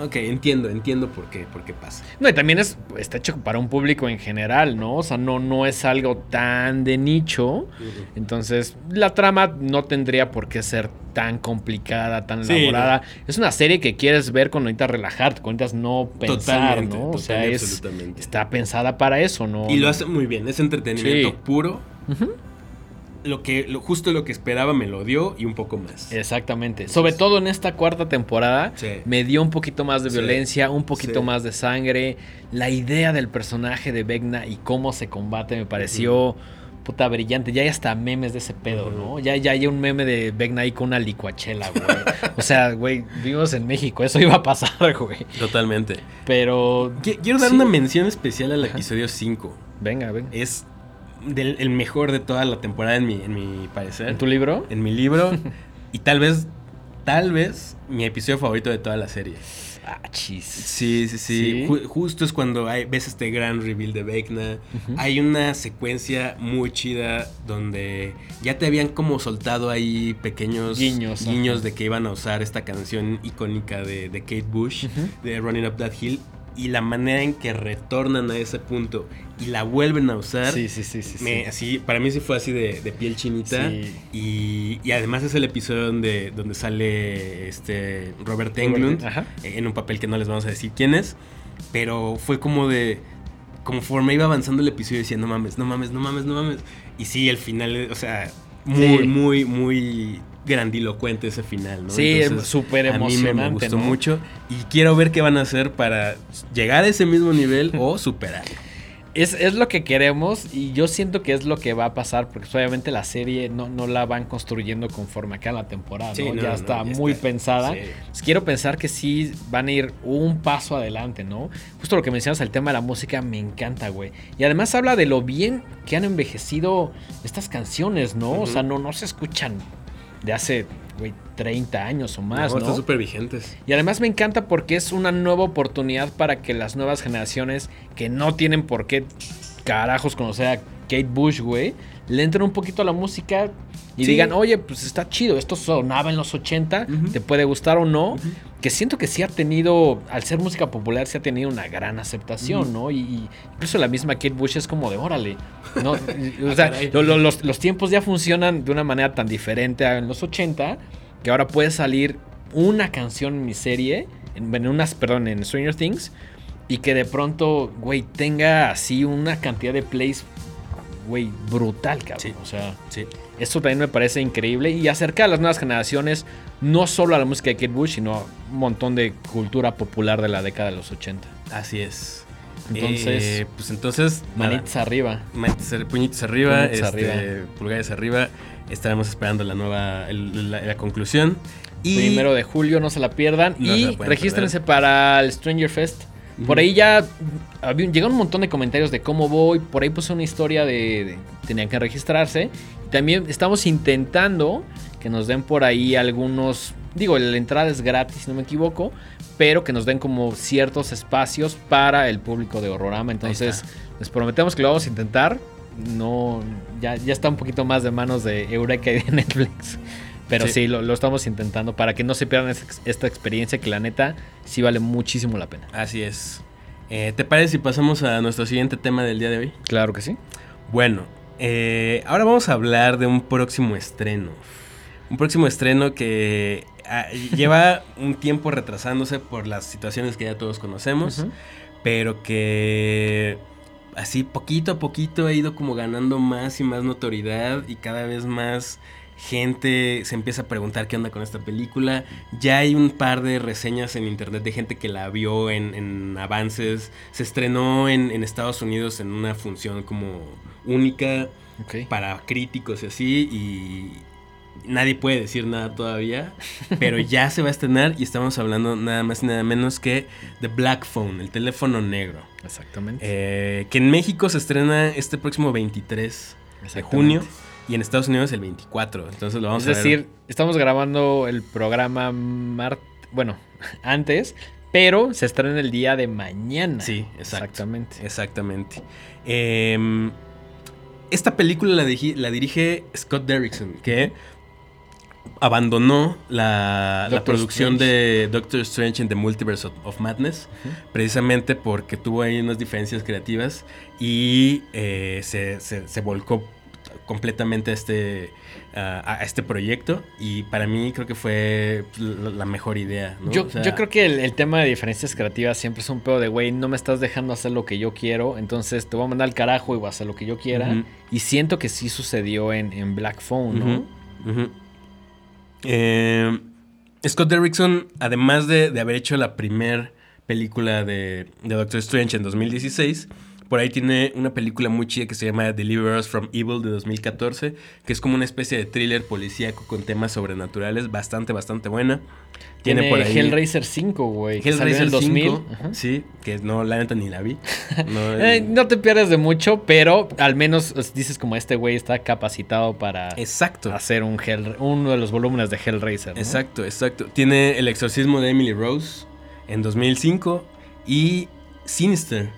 Ok, entiendo, entiendo por qué, por qué pasa. No, y también es, está hecho para un público en general, ¿no? O sea, no, no es algo tan de nicho. Entonces, la trama no tendría por qué ser tan complicada, tan Sí, elaborada. Es una serie que quieres ver cuando necesitas relajarte, cuando necesitas no pensar, Totalmente, ¿no? O sea, es, está pensada para eso, ¿no? Y lo hace muy bien, es entretenimiento Sí. puro. Ujú. Lo que, lo, justo lo que esperaba me lo dio y un poco más. Exactamente. Sobre todo en esta cuarta temporada, Sí. me dio un poquito más de Sí. violencia, un poquito Sí. más de sangre. La idea del personaje de Vecna y cómo se combate me pareció puta brillante. Ya hay hasta memes de ese pedo, ¿no? Ya, ya hay un meme de Vecna ahí con una licuachela, güey. o sea, güey, vivimos en México, eso iba a pasar, güey. Totalmente. Pero. Qui- Quiero dar una mención especial al episodio 5. Venga, venga. Es del, el mejor de toda la temporada en mi, en mi parecer. ¿En tu libro? en mi libro. y tal vez, tal vez, mi episodio favorito de toda la serie. Ah, chis. Sí, sí, sí. Sí. Ju- justo es cuando hay, ves este gran reveal de Vecna. Hay una secuencia muy chida donde ya te habían como soltado ahí pequeños Guiños, guiños de que iban a usar esta canción icónica de, de Kate Bush, Ujú. de Running Up That Hill. Y la manera en que retornan a ese punto y la vuelven a usar. Sí, sí, sí, sí. sí. así, para mí sí fue así de, de piel chinita. Sí. Y, y además es el episodio donde, donde sale este Robert Englund Ajá. en un papel que no les vamos a decir quién es. Pero fue como de. Conforme iba avanzando el episodio, decía, no mames, no mames, no mames, no mames. Y sí, el final, o sea, muy, Sí. muy, muy grandilocuente ese final, ¿no? Sí, súper A mí me- emocionante, gustó ¿no? mucho. Y quiero ver qué van a hacer para llegar a ese mismo nivel o superarlo. Es, es lo que queremos y yo siento que es lo que va a pasar porque pues, obviamente la serie no, no la van construyendo conforme acá la temporada, Sí, ¿no? no, ya está ya muy está. pensada. Sí. Pues quiero pensar que sí van a ir un paso adelante, ¿no? Justo lo que mencionas, el tema de la música me encanta, güey. Y además habla de lo bien que han envejecido estas canciones, ¿no? O sea, no, no se escuchan de hace, güey, 30 años o más, No, ¿no? Están súper vigentes. Y además me encanta porque es una nueva oportunidad para que las nuevas generaciones que no tienen por qué carajos conocer a Kate Bush, güey, le entren un poquito a la música y Sí. digan, oye, pues está chido, esto sonaba en los 80, Ujú. te puede gustar o no. Que siento que sí ha tenido, al ser música popular, sí ha tenido una gran aceptación. ¿no? Y, y incluso la misma Kate Bush es como de, órale, ¿no? o Ah, sea, caray. lo- lo- los, los tiempos ya funcionan de una manera tan diferente a en los 80 que ahora puede salir una canción en mi serie, en, en unas, perdón, en Stranger Things, y que de pronto, güey, tenga así una cantidad de plays, güey, brutal, cabrón. Sí. O sea, Sí. esto también me parece increíble y acerca a las nuevas generaciones, no solo a la música de Kate Bush, sino a un montón de cultura popular de la década de los 80. Así es. Entonces, Eh, pues entonces, nada. manitas arriba. Manitas puñitos arriba, Puñitos este, arriba. pulgares arriba. Estaremos esperando la nueva, el- la, la conclusión. Y Primero de julio, no se la pierdan. No y regístrense para el Stranger Fest. Por ahí ya había, un montón de comentarios de cómo voy. Por ahí puse una historia de, de- tenían que registrarse. Y también estamos intentando que nos den por ahí algunos. Digo, la entrada es gratis, si no me equivoco. Pero que nos den como ciertos espacios para el público de Horrorama. Entonces, les prometemos que lo vamos a intentar. No, ya, ya está un poquito más de manos de Eureka y de Netflix. Pero sí, Sí. lo, lo estamos intentando para que no se pierdan esta, esta experiencia que la neta sí vale muchísimo la pena. Así es. Eh, ¿Te parece si pasamos a nuestro siguiente tema del día de hoy? Claro que sí. Bueno, eh, ahora vamos a hablar de un próximo estreno. Un próximo estreno que ah, lleva un tiempo retrasándose por las situaciones que ya todos conocemos, pero que así poquito a poquito ha ido como ganando más y más notoriedad y cada vez más gente se empieza a preguntar qué onda con esta película. Ya hay un par de reseñas en internet de gente que la vio en, en avances. Se estrenó en, en Estados Unidos en una función como única para críticos y así. Y, Nadie puede decir nada todavía, pero ya se va a estrenar y estamos hablando nada más y nada menos que The Black Phone, el teléfono negro. Exactamente. Eh, que en México se estrena este próximo 23 de junio y en Estados Unidos el 24. Entonces lo vamos es a ver. decir, estamos grabando el programa mar... bueno, antes, pero se estrena el día de mañana. Sí, exacto. Exactamente. Exactamente. Eh, esta película la, dirige Scott Derrickson, que abandonó la, la producción Strange. de Doctor Strange en The Multiverse of, of Madness, precisamente porque tuvo ahí unas diferencias creativas y eh, se, se- se volcó completamente a este, a- a este proyecto y para mí creo que fue la, la mejor idea. ¿no? Yo, O sea, yo creo que el, el tema de diferencias creativas siempre es un pedo de, güey, no me estás dejando hacer lo que yo quiero, entonces te voy a mandar al carajo y voy a hacer lo que yo quiera. Y siento que sí sucedió en, en Black Phone, ¿no? Eh, Scott Derrickson, además de, de haber hecho la primer película de, de Doctor Strange en 2016, por ahí tiene una película muy chida que se llama Deliver Us from Evil de 2014, que es como una especie de thriller policíaco con temas sobrenaturales, bastante, bastante buena. Tiene, por ahí Hellraiser 5, güey. Hellraiser el 2000. 5, Ajá. sí, que no, la neta ni la vi. No, Eh, no te pierdes de mucho, pero al menos pues, dices como este güey está capacitado para Exacto. hacer un Hell- uno de los volúmenes de Hellraiser. ¿no? Exacto, exacto. Tiene El exorcismo de Emily Rose en 2005 y Sinister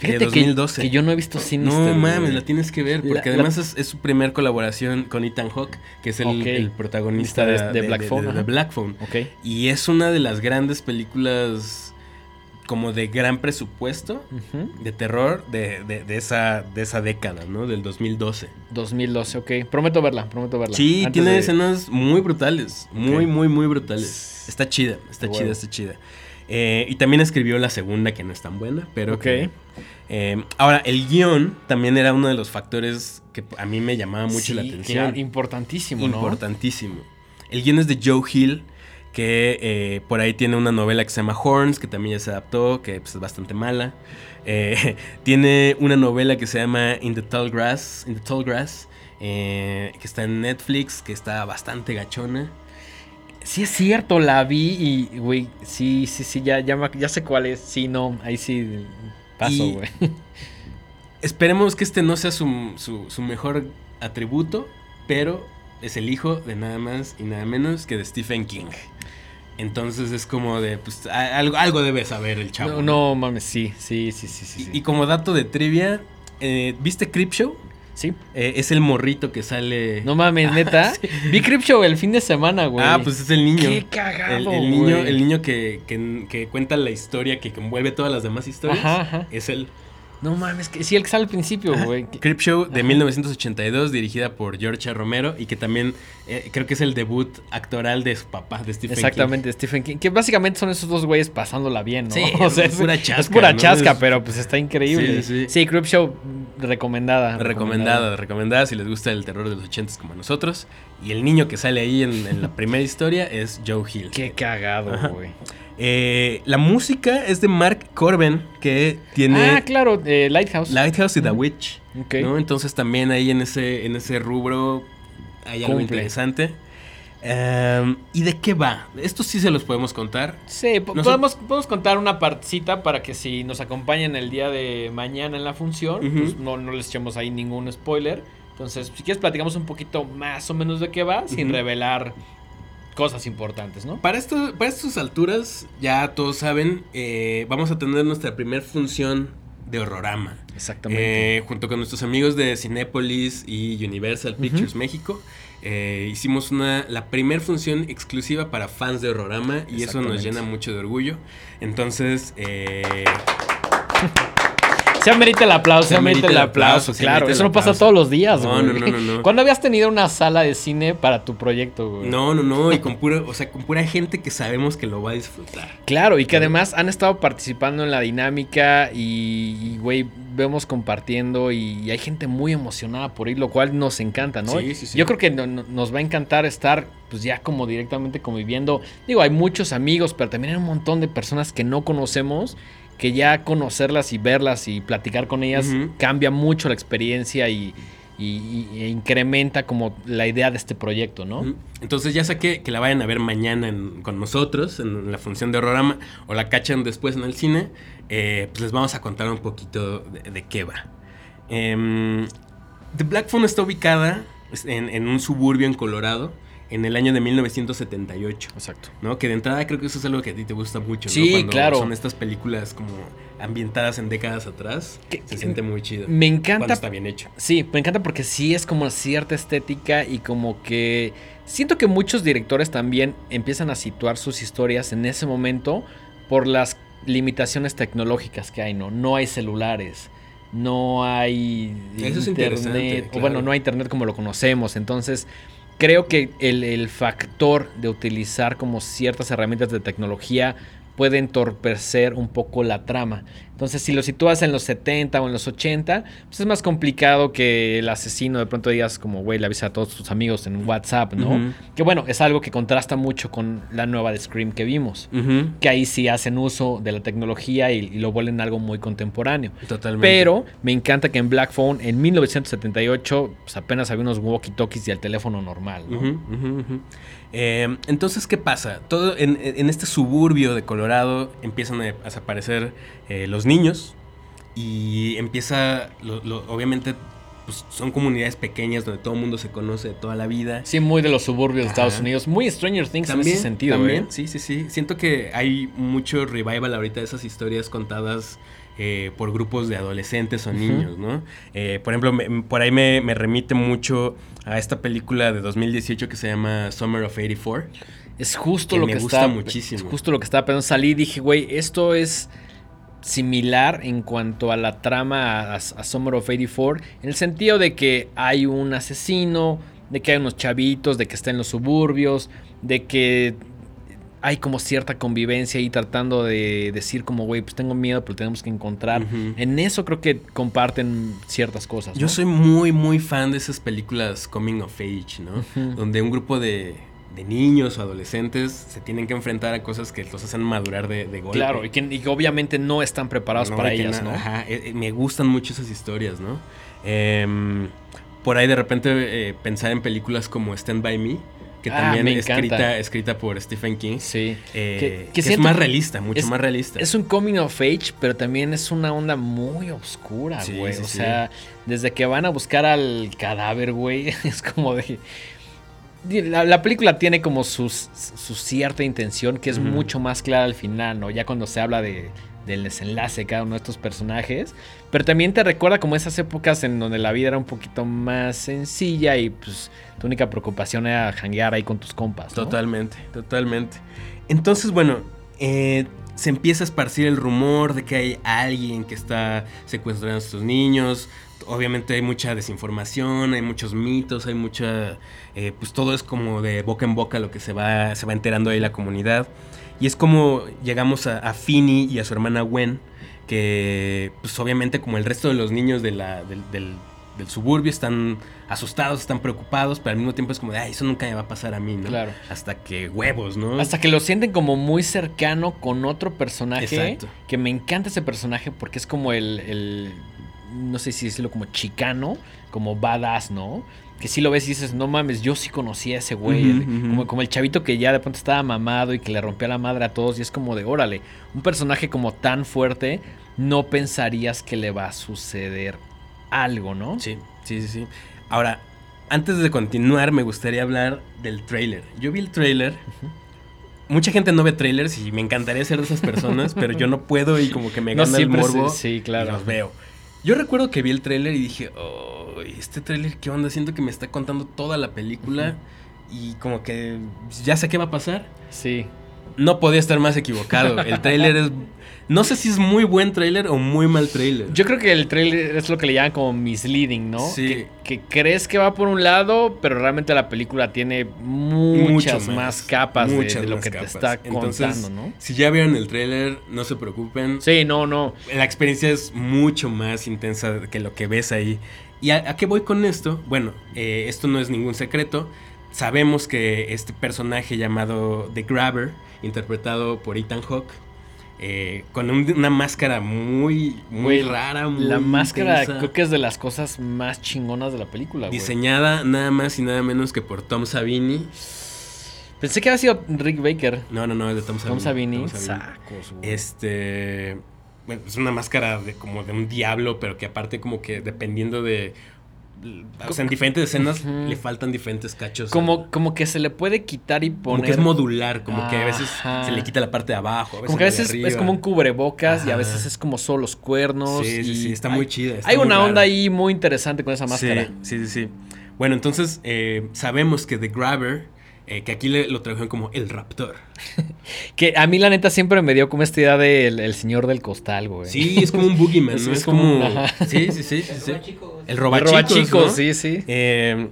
Fíjate de que- 2012. Que, yo no he visto Sinister. no mames, la tienes que ver, porque la- además es, es su primer colaboración con Ethan Hawke, que es el, protagonista De- de, de Black Phone, de- de ajá. Black Phone. Ok. Y es una de las grandes películas como de gran presupuesto de terror de, de- de esa, de esa década, ¿no? Del 2012. 2012, ok. Prometo verla, prometo verla. Sí, Antes tiene de- escenas muy brutales. Muy, muy, muy brutales. Está chida, está chida, está chida. Eh, y también escribió la segunda, que no es tan buena, pero que, eh, ahora, el guion también era uno de los factores que a mí me llamaba mucho Sí, la que atención. era importantísimo, ¿no? Importantísimo. El guion es de Joe Hill, que eh, por ahí tiene una novela que se llama Horns, que también ya se adaptó, que pues, es bastante mala. Eh, tiene una novela que se llama In the Tall Grass, In the Tall Grass eh, que está en Netflix, que está bastante gachona. Sí, es cierto, la vi y, güey, sí, sí, sí, ya, ya, sé cuál es. Sí, no, ahí sí paso, güey. Esperemos que este no sea su, su- su mejor atributo, pero es el hijo de nada más y nada menos que de Stephen King. Entonces es como de, pues, algo, algo debe saber el chavo. No, no mames, sí, sí, sí, sí, sí. Y, sí. y como dato de trivia, eh, ¿viste Creepshow? Sí. Eh, es el morrito que sale. No mames, neta. Vi Creepshow el fin de semana, güey. ah, pues es el niño. Qué cagado, el, el niño, güey. el niño que, que- que cuenta la historia que envuelve todas las demás historias. Ajá, ajá. Es el No mames, que sí, el que sale al principio, güey. Que- Creepshow de Ajá. 1982, dirigida por George. Romero y que también eh, creo que es el debut actoral de su papá, de Stephen King. Exactamente, Stephen King. Que básicamente son esos dos güeyes pasándola bien, ¿no? Sí, o sea, es pura chasca, Es pura ¿no? chasca, Es- pero pues está increíble. Sí, sí. Sí, Creepshow recomendada. Recomendada, recomendada si les gusta el terror de los ochentas como a nosotros. Y el niño que sale ahí en, en la primera historia es Joe Hill. Qué cagado, güey. Eh, la música es de Mark Corben, que tiene Ah, claro, eh, Lighthouse. Lighthouse y The. Witch. Ok. ¿no? Entonces también ahí en ese, en ese rubro hay algo Cumple. interesante. Em, ¿Y de qué va? Esto sí se los podemos contar. Sí, podemos, podemos contar una partecita para que si nos acompañan el día de mañana en la función, pues no, no les echemos ahí ningún spoiler. Entonces, si quieres, platicamos un poquito más o menos de qué va, sin revelar cosas importantes, ¿no? Para, esto, para estas alturas, ya todos saben, eh, vamos a tener nuestra primer función de horrorama. Exactamente. Eh, junto con nuestros amigos de Cinépolis y Universal Pictures México, eh, hicimos una, la primer función exclusiva para fans de horrorama y eso nos llena mucho de orgullo. Entonces, eh, Se amerita el aplauso, Se amerita el aplauso, claro. Eso no pasa todos los días, No, güey. no, no, no, no. ¿Cuándo habías tenido una sala de cine para tu proyecto, güey? no, no, no, y con pura, o sea, con pura gente que sabemos que lo va a disfrutar. Claro, y que además han estado participando en la dinámica y, y, güey, vemos compartiendo y, hay gente muy emocionada por ir, lo cual nos encanta, ¿no? Sí, sí, sí. Yo creo que no- no- nos va a encantar estar, pues ya como directamente conviviendo. Digo, hay muchos amigos, pero también hay un montón de personas que no conocemos, que ya conocerlas y verlas y platicar con ellas cambia mucho la experiencia y, y, y- e incrementa como la idea de este proyecto, ¿no? Entonces ya saqué que la vayan a ver mañana en- con nosotros en la función de Horrorama o la cachan después en el cine, eh, pues les vamos a contar un poquito de, de qué va. Em, The Black Phone está ubicada en, en un suburbio en Colorado en el año de 1978. Exacto. ¿no? Que de entrada creo que eso es algo que a ti te gusta mucho, ¿no? Sí, Cuando claro. Son estas películas como ambientadas en décadas atrás. Que- se siente muy chido. Me Cuando encanta está bien hecho. Sí, me encanta porque sí es como cierta estética y como que siento que muchos directores también empiezan a situar sus historias en ese momento por las limitaciones tecnológicas que hay, ¿no? No hay celulares, no hay Eso es internet, o claro. bueno, no hay internet como lo conocemos, entonces creo que el, factor de utilizar como ciertas herramientas de tecnología puede entorpecer un poco la trama. Entonces, si lo sitúas en los 70 o en los 80, pues es más complicado que el asesino de pronto digas como, güey, le avisa a todos tus amigos en WhatsApp, ¿no? Que bueno, es algo que contrasta mucho con la nueva de Scream que vimos. Que ahí sí hacen uso de la tecnología y, y lo vuelven algo muy contemporáneo. Totalmente. Pero me encanta que en Black Phone en 1978 pues apenas había unos walkie-talkies y el teléfono normal, ¿no? Eh, entonces, ¿qué pasa? Todo en, en este suburbio de Colorado empiezan a desaparecer eh, los niños y empieza, lo- lo- obviamente, pues, son comunidades pequeñas donde todo el mundo se conoce de toda la vida. Sí, muy de los suburbios de. Estados Unidos. Muy Stranger Things en ese sentido, también, ¿eh? sí, sí, sí. Siento que hay mucho revival ahorita de esas historias contadas eh, por grupos de adolescentes o niños, ¿no? Eh, por ejemplo, me- por ahí me, me remite mucho a esta película de 2018 que se llama Summer of 84. Es justo Que lo me que gusta está. muchísimo. Es justo lo que estaba pensando. Salí y dije, güey, esto es similar en cuanto a la trama a, a Summer of 84. En el sentido de que hay un asesino, de que hay unos chavitos, de que está en los suburbios, de que hay como cierta convivencia ahí tratando de decir como, güey, pues tengo miedo, pero tenemos que encontrar. En eso creo que comparten ciertas cosas. Yo soy muy, muy fan de esas películas coming of age, ¿no? Donde un grupo de, de niños o adolescentes se tienen que enfrentar a cosas que los hacen madurar de, de golpe. Claro, y que, y que obviamente no están preparados No, para ellas, ¿no? Ajá, eh, eh, me gustan mucho esas historias, ¿no? Em, por ahí de repente eh, pensar en películas como Stand By Me, que Ah, también es escrita, escrita por Stephen King. Sí. eh, Que- que que es más realista, mucho es- más realista. Es un coming of age, pero también es una onda muy oscura, Sí, güey. sí, o sí. sea, desde que van a buscar al cadáver, güey, es como de... La, la película tiene como sus, su cierta intención que es mucho más clara al final, ¿no? Ya cuando se habla de, del desenlace de cada uno de estos personajes. Pero también te recuerda como esas épocas en donde la vida era un poquito más sencilla y pues tu única preocupación era janguear ahí con tus compas. ¿no? Totalmente, totalmente. Entonces, bueno, eh, se empieza a esparcir el rumor de que hay alguien que está secuestrando a estos niños. Obviamente hay mucha desinformación, hay muchos mitos, hay mucha... eh, pues todo es como de boca en boca lo que se va, se va enterando ahí la comunidad. Y es como llegamos a, a Finny y a su hermana Gwen, que pues obviamente como el resto de los niños de la, del, del- del suburbio están asustados, están preocupados, pero al mismo tiempo es como de, ay, eso nunca me va a pasar a mí, ¿no? Claro. Hasta que huevos, ¿no? Hasta que lo sienten como muy cercano con otro personaje. Exacto. Que me encanta ese personaje porque es como el, el- No sé si decirlo como chicano, como badass, ¿no? Que si lo ves y dices, no mames, yo sí conocí a ese güey. Como, como el chavito que ya de pronto estaba mamado y que le rompía la madre a todos. Y es como de, órale, un personaje como tan fuerte, no pensarías que le va a suceder algo, ¿no? Sí, sí, sí, sí. Ahora, antes de continuar, me gustaría hablar del trailer. Yo vi el trailer. Mucha gente no ve trailers y me encantaría ser de esas personas, pero yo no puedo y como que me No gana el morbo. sí, y claro. los veo. Yo recuerdo que vi el tráiler y dije, oh, este tráiler, ¿qué onda? Siento que me está contando toda la película y como que ya sé qué va a pasar. Sí. No podía estar más equivocado. El tráiler es... No sé si es muy buen tráiler o muy mal tráiler. Yo creo que el trailer es lo que le llaman como misleading, ¿no? Sí. Que, que crees que va por un lado, pero realmente la película tiene muchas más, capas de- muchas de, lo más que te está Entonces, contando, ¿no? Si ya vieron el tráiler, no se preocupen. Sí, no, no. La experiencia es mucho más intensa que lo que ves ahí. ¿Y a, a qué voy con esto? Bueno, eh, esto no es ningún secreto. Sabemos que este personaje llamado The Grabber, interpretado por Ethan Hawke, eh, con un- una máscara muy, muy rara. Muy La máscara intensa, creo que es de las cosas más chingonas de la película, güey. Diseñada nada más y nada menos que por Tom Savini. Pensé que había sido Rick Baker. No, no, no, es de Tom Savini. Tom Savini. Tom Savini. Sacos, güey. Este. Bueno, es una máscara de como de un diablo, pero que aparte, como que dependiendo de. O sea, en diferentes escenas le faltan diferentes cachos. Como, como que se le puede quitar y Como poner. que es modular, como que a veces se le quita la parte de abajo. A veces Como que a veces es como un cubrebocas y a veces es como solo los cuernos. Sí, sí, y sí, está hay- muy chida. está Hay muy una rara. onda ahí muy interesante con esa máscara. Sí, sí, sí. sí. Bueno, entonces eh, sabemos que The Grabber, eh, que aquí le- lo tradujeron como el raptor. Que a mí la neta siempre me dio como esta idea del el señor del costal, güey. Sí, es como un boogeyman, Es- ¿no? es Es, como. como-. Sí, sí, sí. sí, sí. robachicos. El El robachicos. ¿no? sí, sí. Eh,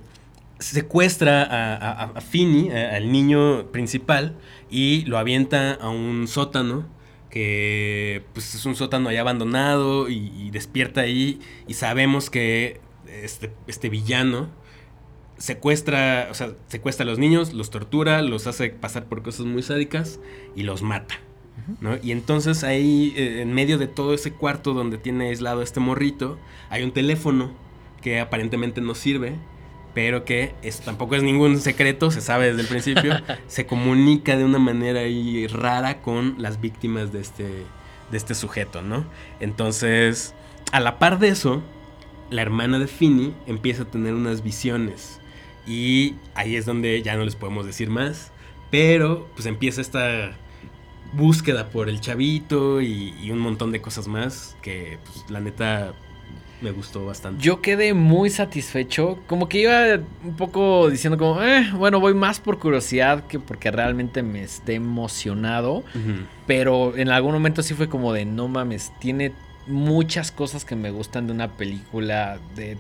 secuestra a, a, a Finny, a- al niño principal, y lo avienta a un sótano. Que pues es un sótano ahí abandonado y, y despierta ahí. Y sabemos que este, este villano secuestra, o sea, secuestra a los niños, los tortura, los hace pasar por cosas muy sádicas y los mata. ¿no? Y entonces ahí, eh, en medio de todo ese cuarto donde tiene aislado a este morrito, hay un teléfono que aparentemente no sirve, pero que es, tampoco es ningún secreto, se sabe desde el principio, se comunica de una manera ahí rara con las víctimas de este, de este sujeto, ¿no? Entonces, a la par de eso, la hermana de Finny empieza a tener unas visiones. Y ahí es donde ya no les podemos decir más. Pero pues empieza esta búsqueda por el chavito y, y un montón de cosas más que pues, la neta me gustó bastante. Yo quedé muy satisfecho. Como que iba un poco diciendo como, eh, bueno, voy más por curiosidad que porque realmente me esté emocionado. Pero en algún momento sí fue como de, no mames, tiene muchas cosas que me gustan de una película de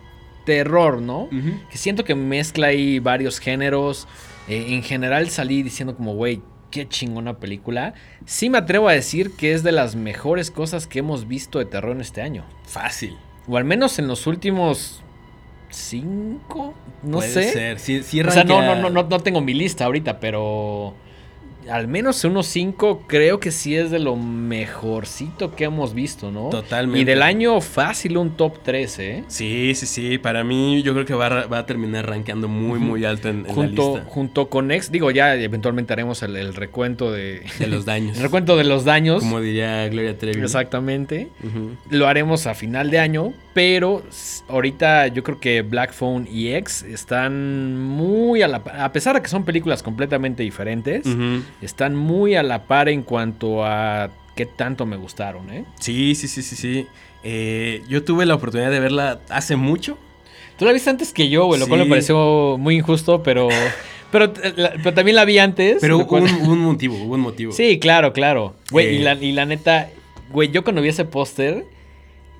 terror, ¿no? Que siento que mezcla ahí varios géneros. Eh, en general salí diciendo como, güey, qué chingona película. Sí me atrevo a decir que es de las mejores cosas que hemos visto de terror en este año. Fácil. O al menos en los últimos cinco, no Puede sé. ser. Sí, sí O sea, no, no, no, no tengo mi lista ahorita, pero al menos unos cinco creo que sí es de lo mejorcito que hemos visto, ¿no? Totalmente. Y del año fácil un top 3, ¿eh? Sí, sí, sí. Para mí, yo creo que va a, va a terminar rankeando muy, muy alto en, en Junto, la lista junto con X, digo, ya eventualmente haremos el, el recuento de, de los daños. el recuento de los daños. Como diría Gloria Trevi. Exactamente. Lo haremos a final de año, pero ahorita yo creo que Black Phone y X están muy a la par, a pesar de que son películas completamente diferentes, están muy a la par en cuanto a qué tanto me gustaron, ¿eh? Sí, sí, sí, sí, sí. Eh, yo tuve la oportunidad de verla hace mucho. Tú la viste antes que yo, güey, lo cual me pareció muy injusto, pero pero, eh, la- pero también la vi antes. Pero un, hubo un motivo, hubo un motivo. Sí, claro, claro. Güey, y, Eh. la, y la neta, güey, yo cuando vi ese póster,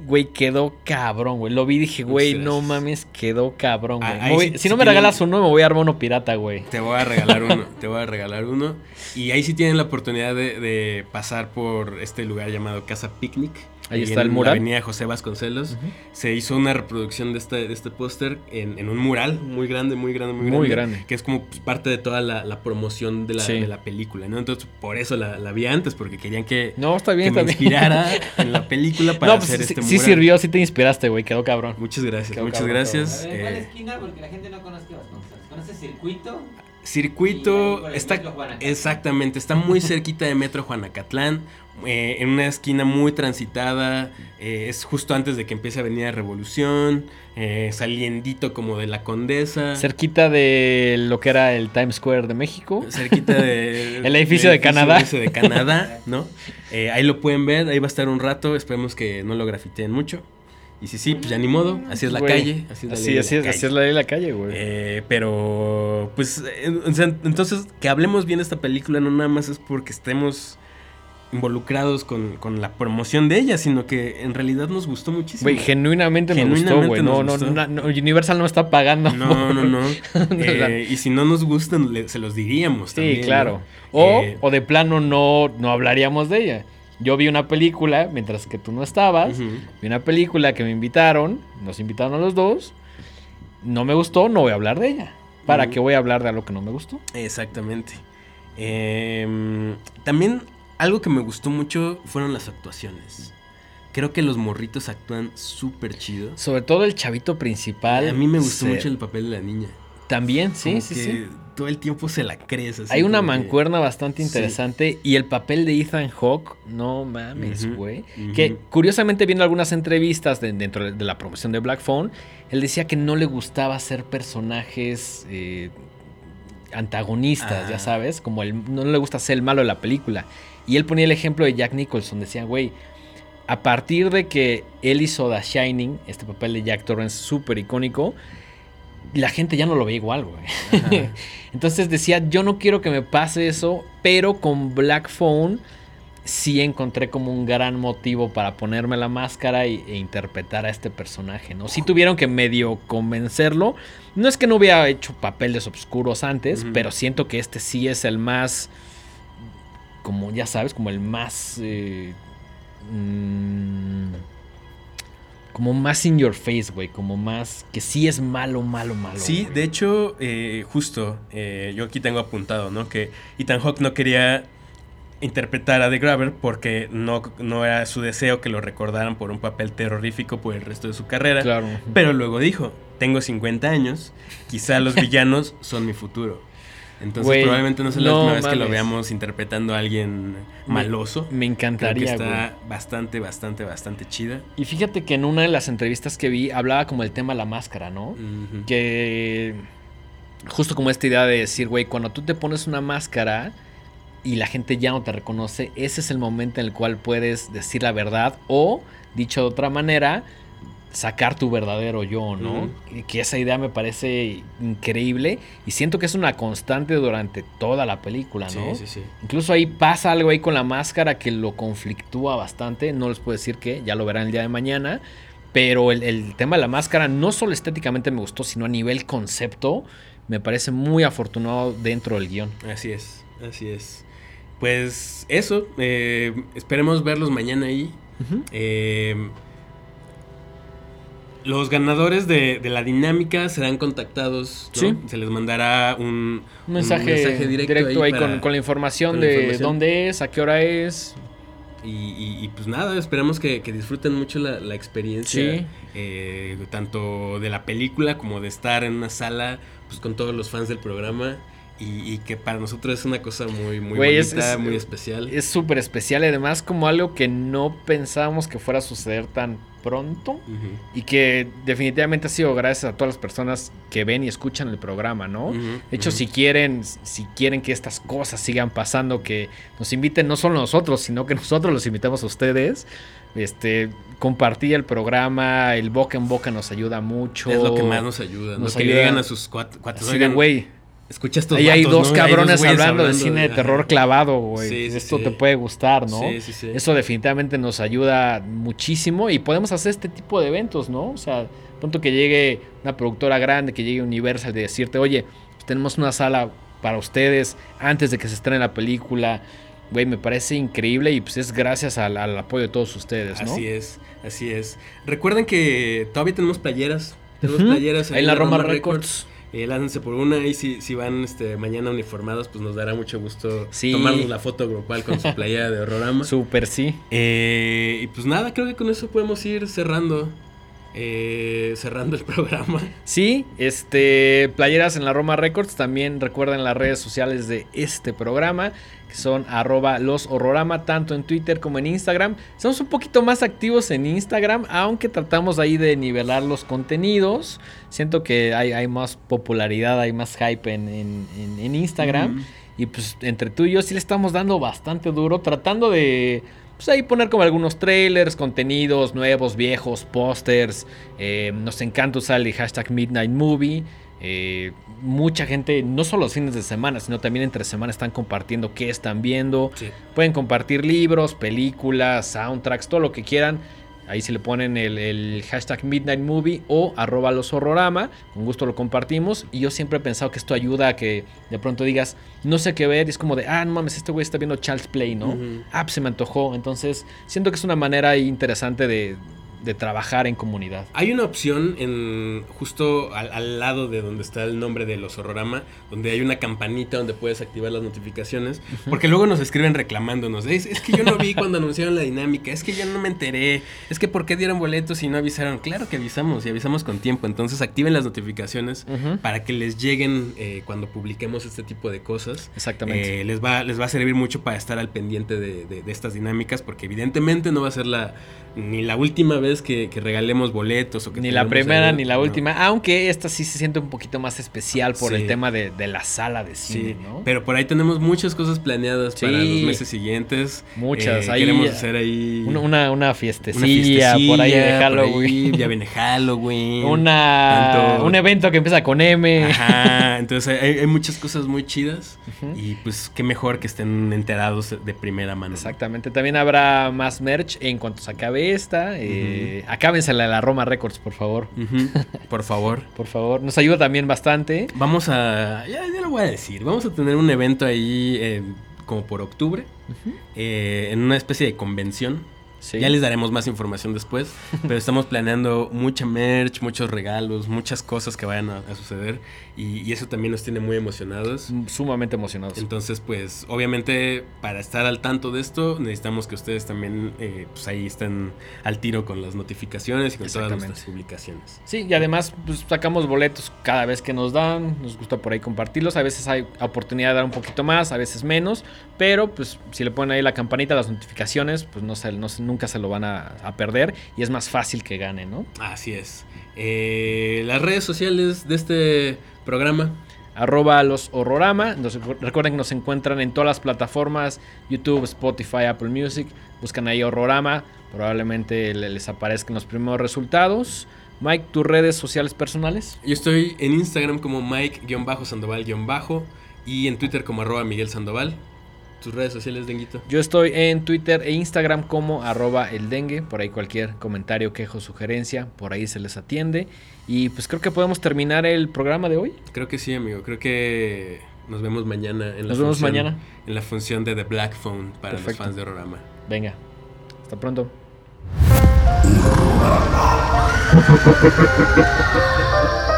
güey, quedó cabrón, güey. Lo vi y dije, güey, no mames, quedó cabrón, güey. Ah, voy- sí- si sí no me tienen- regalas uno, me voy a armar uno pirata, güey. Te voy a regalar uno, te voy a regalar uno. Y ahí sí tienen la oportunidad de, de pasar por este lugar llamado Casa Picnic. Ahí está el en mural. La avenida José Vasconcelos. Se hizo una reproducción de este, de este póster en, en un mural muy grande, muy grande, muy grande. Muy grande. Que es como pues, parte de toda la, la promoción de la, Sí. de la película, ¿no? Entonces, por eso la, la vi antes, porque querían que, No, está bien, que me está bien. inspirara en la película para No, pues hacer sí, este sí mural. sirvió, sí te inspiraste, güey, quedó cabrón. Muchas gracias, Quedó muchas cabrón, gracias. A ver, ¿en cuál Eh, esquina? Porque la gente no conoce qué vas a conocer. ¿Conoces circuito? Ahí está exactamente, está muy cerquita de Metro Juanacatlán, eh, en una esquina muy transitada, eh, es justo antes de que empiece Avenida Revolución, eh, saliendito como de la Condesa, Cerquita de lo que era el Times Square de México. cerquita de, El edificio de Canadá. edificio de Canadá, ¿no? Eh, ahí lo pueden ver, ahí va a estar un rato, esperemos que no lo grafiteen mucho. Y si sí, pues ya ni modo, así es la Güey, calle, así es la ley Así, de así la es, así calle. es la ley de la calle, güey. Eh, pero, pues, eh, entonces, que hablemos bien de esta película no nada más es porque estemos involucrados con, con la promoción de ella, sino que en realidad nos gustó muchísimo. Güey, genuinamente me gustó, Genuinamente güey. No, no, no, no, Universal no está pagando. no, no, no. Eh, y si no nos gustan, le- se los diríamos Sí, también. claro. ¿no? O, Eh, o de plano no, no hablaríamos de ella. Yo vi una película mientras que tú no estabas. Vi una película que me invitaron. Nos invitaron a los dos. No me gustó, no voy a hablar de ella. ¿Para Ujú. qué voy a hablar de algo que no me gustó? Exactamente. Em, también algo que me gustó mucho fueron las actuaciones. Creo que los morritos actúan súper chido. Sobre todo el chavito principal. A mí me gustó se- mucho el papel de la niña. También, sí, Como sí, que sí. Todo el tiempo se la crees. así Hay una que- mancuerna bastante Sí. interesante y el papel de Ethan Hawke, no mames, güey. Que curiosamente viendo algunas entrevistas de- dentro de la promoción de Black Phone, él decía que no le gustaba hacer personajes eh, antagonistas, Ah. ya sabes, como el, no le gusta ser el malo de la película. Y él ponía el ejemplo de Jack Nicholson, decía, güey, a partir de que él hizo The Shining, este papel de Jack Torrance súper icónico, la gente ya no lo ve igual, güey. Entonces decía, yo no quiero que me pase eso, pero con Black Phone sí encontré como un gran motivo para ponerme la máscara y- e interpretar a este personaje, ¿no? Sí tuvieron que medio convencerlo. No es que no hubiera hecho papeles oscuros antes, pero siento que este sí es el más, como ya sabes, como el más... eh, mm, como más in your face, güey. Como más que sí es malo, malo, malo. Sí, güey. de hecho, eh, justo, eh, yo aquí tengo apuntado, ¿no? Que Ethan Hawke no quería interpretar a The Grabber porque no, no era su deseo que lo recordaran por un papel terrorífico por el resto de su carrera. Claro. Pero luego dijo, tengo 50 años, quizá los villanos son mi futuro. Entonces probablemente no sea la no última vez que lo veamos interpretando a alguien Me- maloso. Me Creo que encantaría, está bastante, bastante, bastante chida. Y fíjate que en una de las entrevistas que vi hablaba como el tema de la máscara, ¿no? Que justo como esta idea de decir, güey, cuando tú te pones una máscara y la gente ya no te reconoce, ese es el momento en el cual puedes decir la verdad o, dicho de otra manera, sacar tu verdadero yo, ¿no? Ujú. Y Que esa idea me parece increíble y siento que es una constante durante toda la película, Sí, ¿no? sí, sí. Incluso ahí pasa algo ahí con la máscara que lo conflictúa bastante. No les puedo decir que, ya lo verán el día de mañana. Pero el, el tema de la máscara no solo estéticamente me gustó, sino a nivel concepto. Me parece muy afortunado dentro del guion. Así es, así es. Pues eso, eh, esperemos verlos mañana ahí. Eh, los ganadores de, de la dinámica serán contactados. ¿no? Sí. Se les mandará un, Un mensaje, directo, ahí, para- con, con la información con la de información. dónde es, a qué hora es. Y, y- y, pues nada, esperamos que, que disfruten mucho la, la experiencia. Sí. eh, tanto de la película como de estar en una sala pues con todos los fans del programa. Y, y que para nosotros es una cosa muy, bonita, es- muy especial. Es súper especial además como algo que no pensábamos que fuera a suceder tan pronto. Y que definitivamente ha sido gracias a todas las personas que ven y escuchan el programa, ¿no? De hecho, si quieren, si quieren que estas cosas sigan pasando, que nos inviten no solo nosotros, sino que nosotros los invitamos a ustedes. Este, compartir el programa, el boca en boca nos ayuda mucho. Es lo que más nos ayuda. nos a sus cuat- cuates. Así de, "Oigan, güey, Escucha estos ahí hay dos ¿no? Hay cabrones hablando de cine de terror clavado, güey. Sí, sí, Esto sí. te puede gustar, ¿no? Sí, sí, sí. Eso definitivamente nos ayuda muchísimo y podemos hacer este tipo de eventos, ¿no? O sea, pronto que llegue una productora grande, que llegue Universal de decirte, oye, pues tenemos una sala para ustedes antes de que se estrene la película. Güey, me parece increíble y pues es gracias al, al apoyo de todos ustedes, ¿no? Así es, así es. Recuerden que todavía tenemos playeras. Tenemos playeras Ahí en la Roma Records. Eh, láncense por una y si, si van este, mañana uniformados, pues nos dará mucho gusto Sí. tomarnos la foto grupal con su playera de Horrorama. Súper sí. Eh, y pues nada, creo que con eso podemos ir cerrando. eh, cerrando el programa. Sí, este, playeras en la Roma Records. También recuerden las redes sociales de este programa, que son arroba los horrorama, tanto en Twitter como en Instagram. Somos un poquito más activos en Instagram, aunque tratamos ahí de nivelar los contenidos. Siento que hay, hay más popularidad, hay más hype en, en- en- en Instagram. Mm. Y pues entre tú y yo sí le estamos dando bastante duro, tratando de pues ahí poner como algunos trailers, contenidos nuevos, viejos, pósters. Eh, nos encanta usar el hashtag Midnight Movie. Eh, mucha gente, no solo los fines de semana, sino también entre semana están compartiendo qué están viendo. Sí. Pueden compartir libros, películas, soundtracks, todo lo que quieran. Ahí se le ponen el, el hashtag Midnight Movie o arroba los horrorama. Con gusto lo compartimos. Y yo siempre he pensado que esto ayuda a que de pronto digas, no sé qué ver. Y es como de, ah, no mames, este güey está viendo Charles Play, ¿no? Ah, pues se me antojó. Entonces, siento que es una manera interesante de, de trabajar en comunidad. Hay una opción en justo al, al lado de donde está el nombre de los horrorama, donde hay una campanita donde puedes activar las notificaciones, porque luego nos escriben reclamándonos, es, es que yo no vi cuando anunciaron la dinámica, es que yo no me enteré, es que por qué dieron boletos y no avisaron. Claro que avisamos y avisamos con tiempo, entonces activen las notificaciones para que les lleguen eh, cuando publiquemos este tipo de cosas. Exactamente. Eh, les, va, les va a servir mucho para estar al pendiente de, de- de estas dinámicas, porque evidentemente no va a ser la ni la última vez que, que regalemos boletos o que Ni la primera ni la no. última, aunque esta sí se siente un poquito más especial por Sí. el tema de, de la sala de Sí, cine, ¿no? pero por ahí tenemos muchas cosas planeadas para Sí. los meses siguientes. Muchas, Eh, ahí- queremos hacer ahí Una, una, una una fiestecilla, por ahí de fiestecilla, Halloween. ahí, ya viene Halloween. Una, Tanto- un evento que empieza con M. Ajá, entonces hay, hay muchas cosas muy chidas y pues qué mejor que estén enterados de primera mano. Exactamente. También habrá más merch en cuanto se acabe esta. Eh, Acábensela de la Roma Records, por favor. Por favor. Por favor. Nos ayuda también bastante. Vamos a. Ya, ya lo voy a decir. Vamos a tener un evento ahí eh, como por octubre. eh, en una especie de convención. Sí. Ya les daremos más información después. pero estamos planeando mucha merch, muchos regalos, muchas cosas que vayan a, a suceder. Y, y eso también nos tiene muy emocionados. Sumamente emocionados. Entonces, pues, obviamente, para estar al tanto de esto, necesitamos que ustedes también, eh, pues, ahí estén al tiro con las notificaciones y con todas nuestras publicaciones. Sí, y además pues, sacamos boletos cada vez que nos dan, nos gusta por ahí compartirlos, a veces hay oportunidad de dar un poquito más, a veces menos, pero pues si le ponen ahí la campanita, las notificaciones, pues no se, no se- nunca se lo van a, a perder y es más fácil que gane, ¿no? Así es. Eh, las redes sociales de este programa. Arroba los horrorama, nos- recuerden que nos encuentran en todas las plataformas, YouTube, Spotify, Apple Music, buscan ahí horrorama, probablemente le- les aparezcan los primeros resultados. Mike, tus redes sociales personales. Yo estoy en Instagram como Mike-Sandoval- y en Twitter como arroba Miguel Sandoval. ¿Tus redes sociales, Denguito? Yo estoy en Twitter e Instagram como arroba el dengue. Por ahí cualquier comentario, quejo, sugerencia, por ahí se les atiende. Y pues creo que podemos terminar el programa de hoy. Creo que sí, amigo. Creo que nos vemos mañana en la Nos vemos función- mañana. En la función de The Black Phone para Perfecto. los fans de Horrorama. Venga, hasta pronto.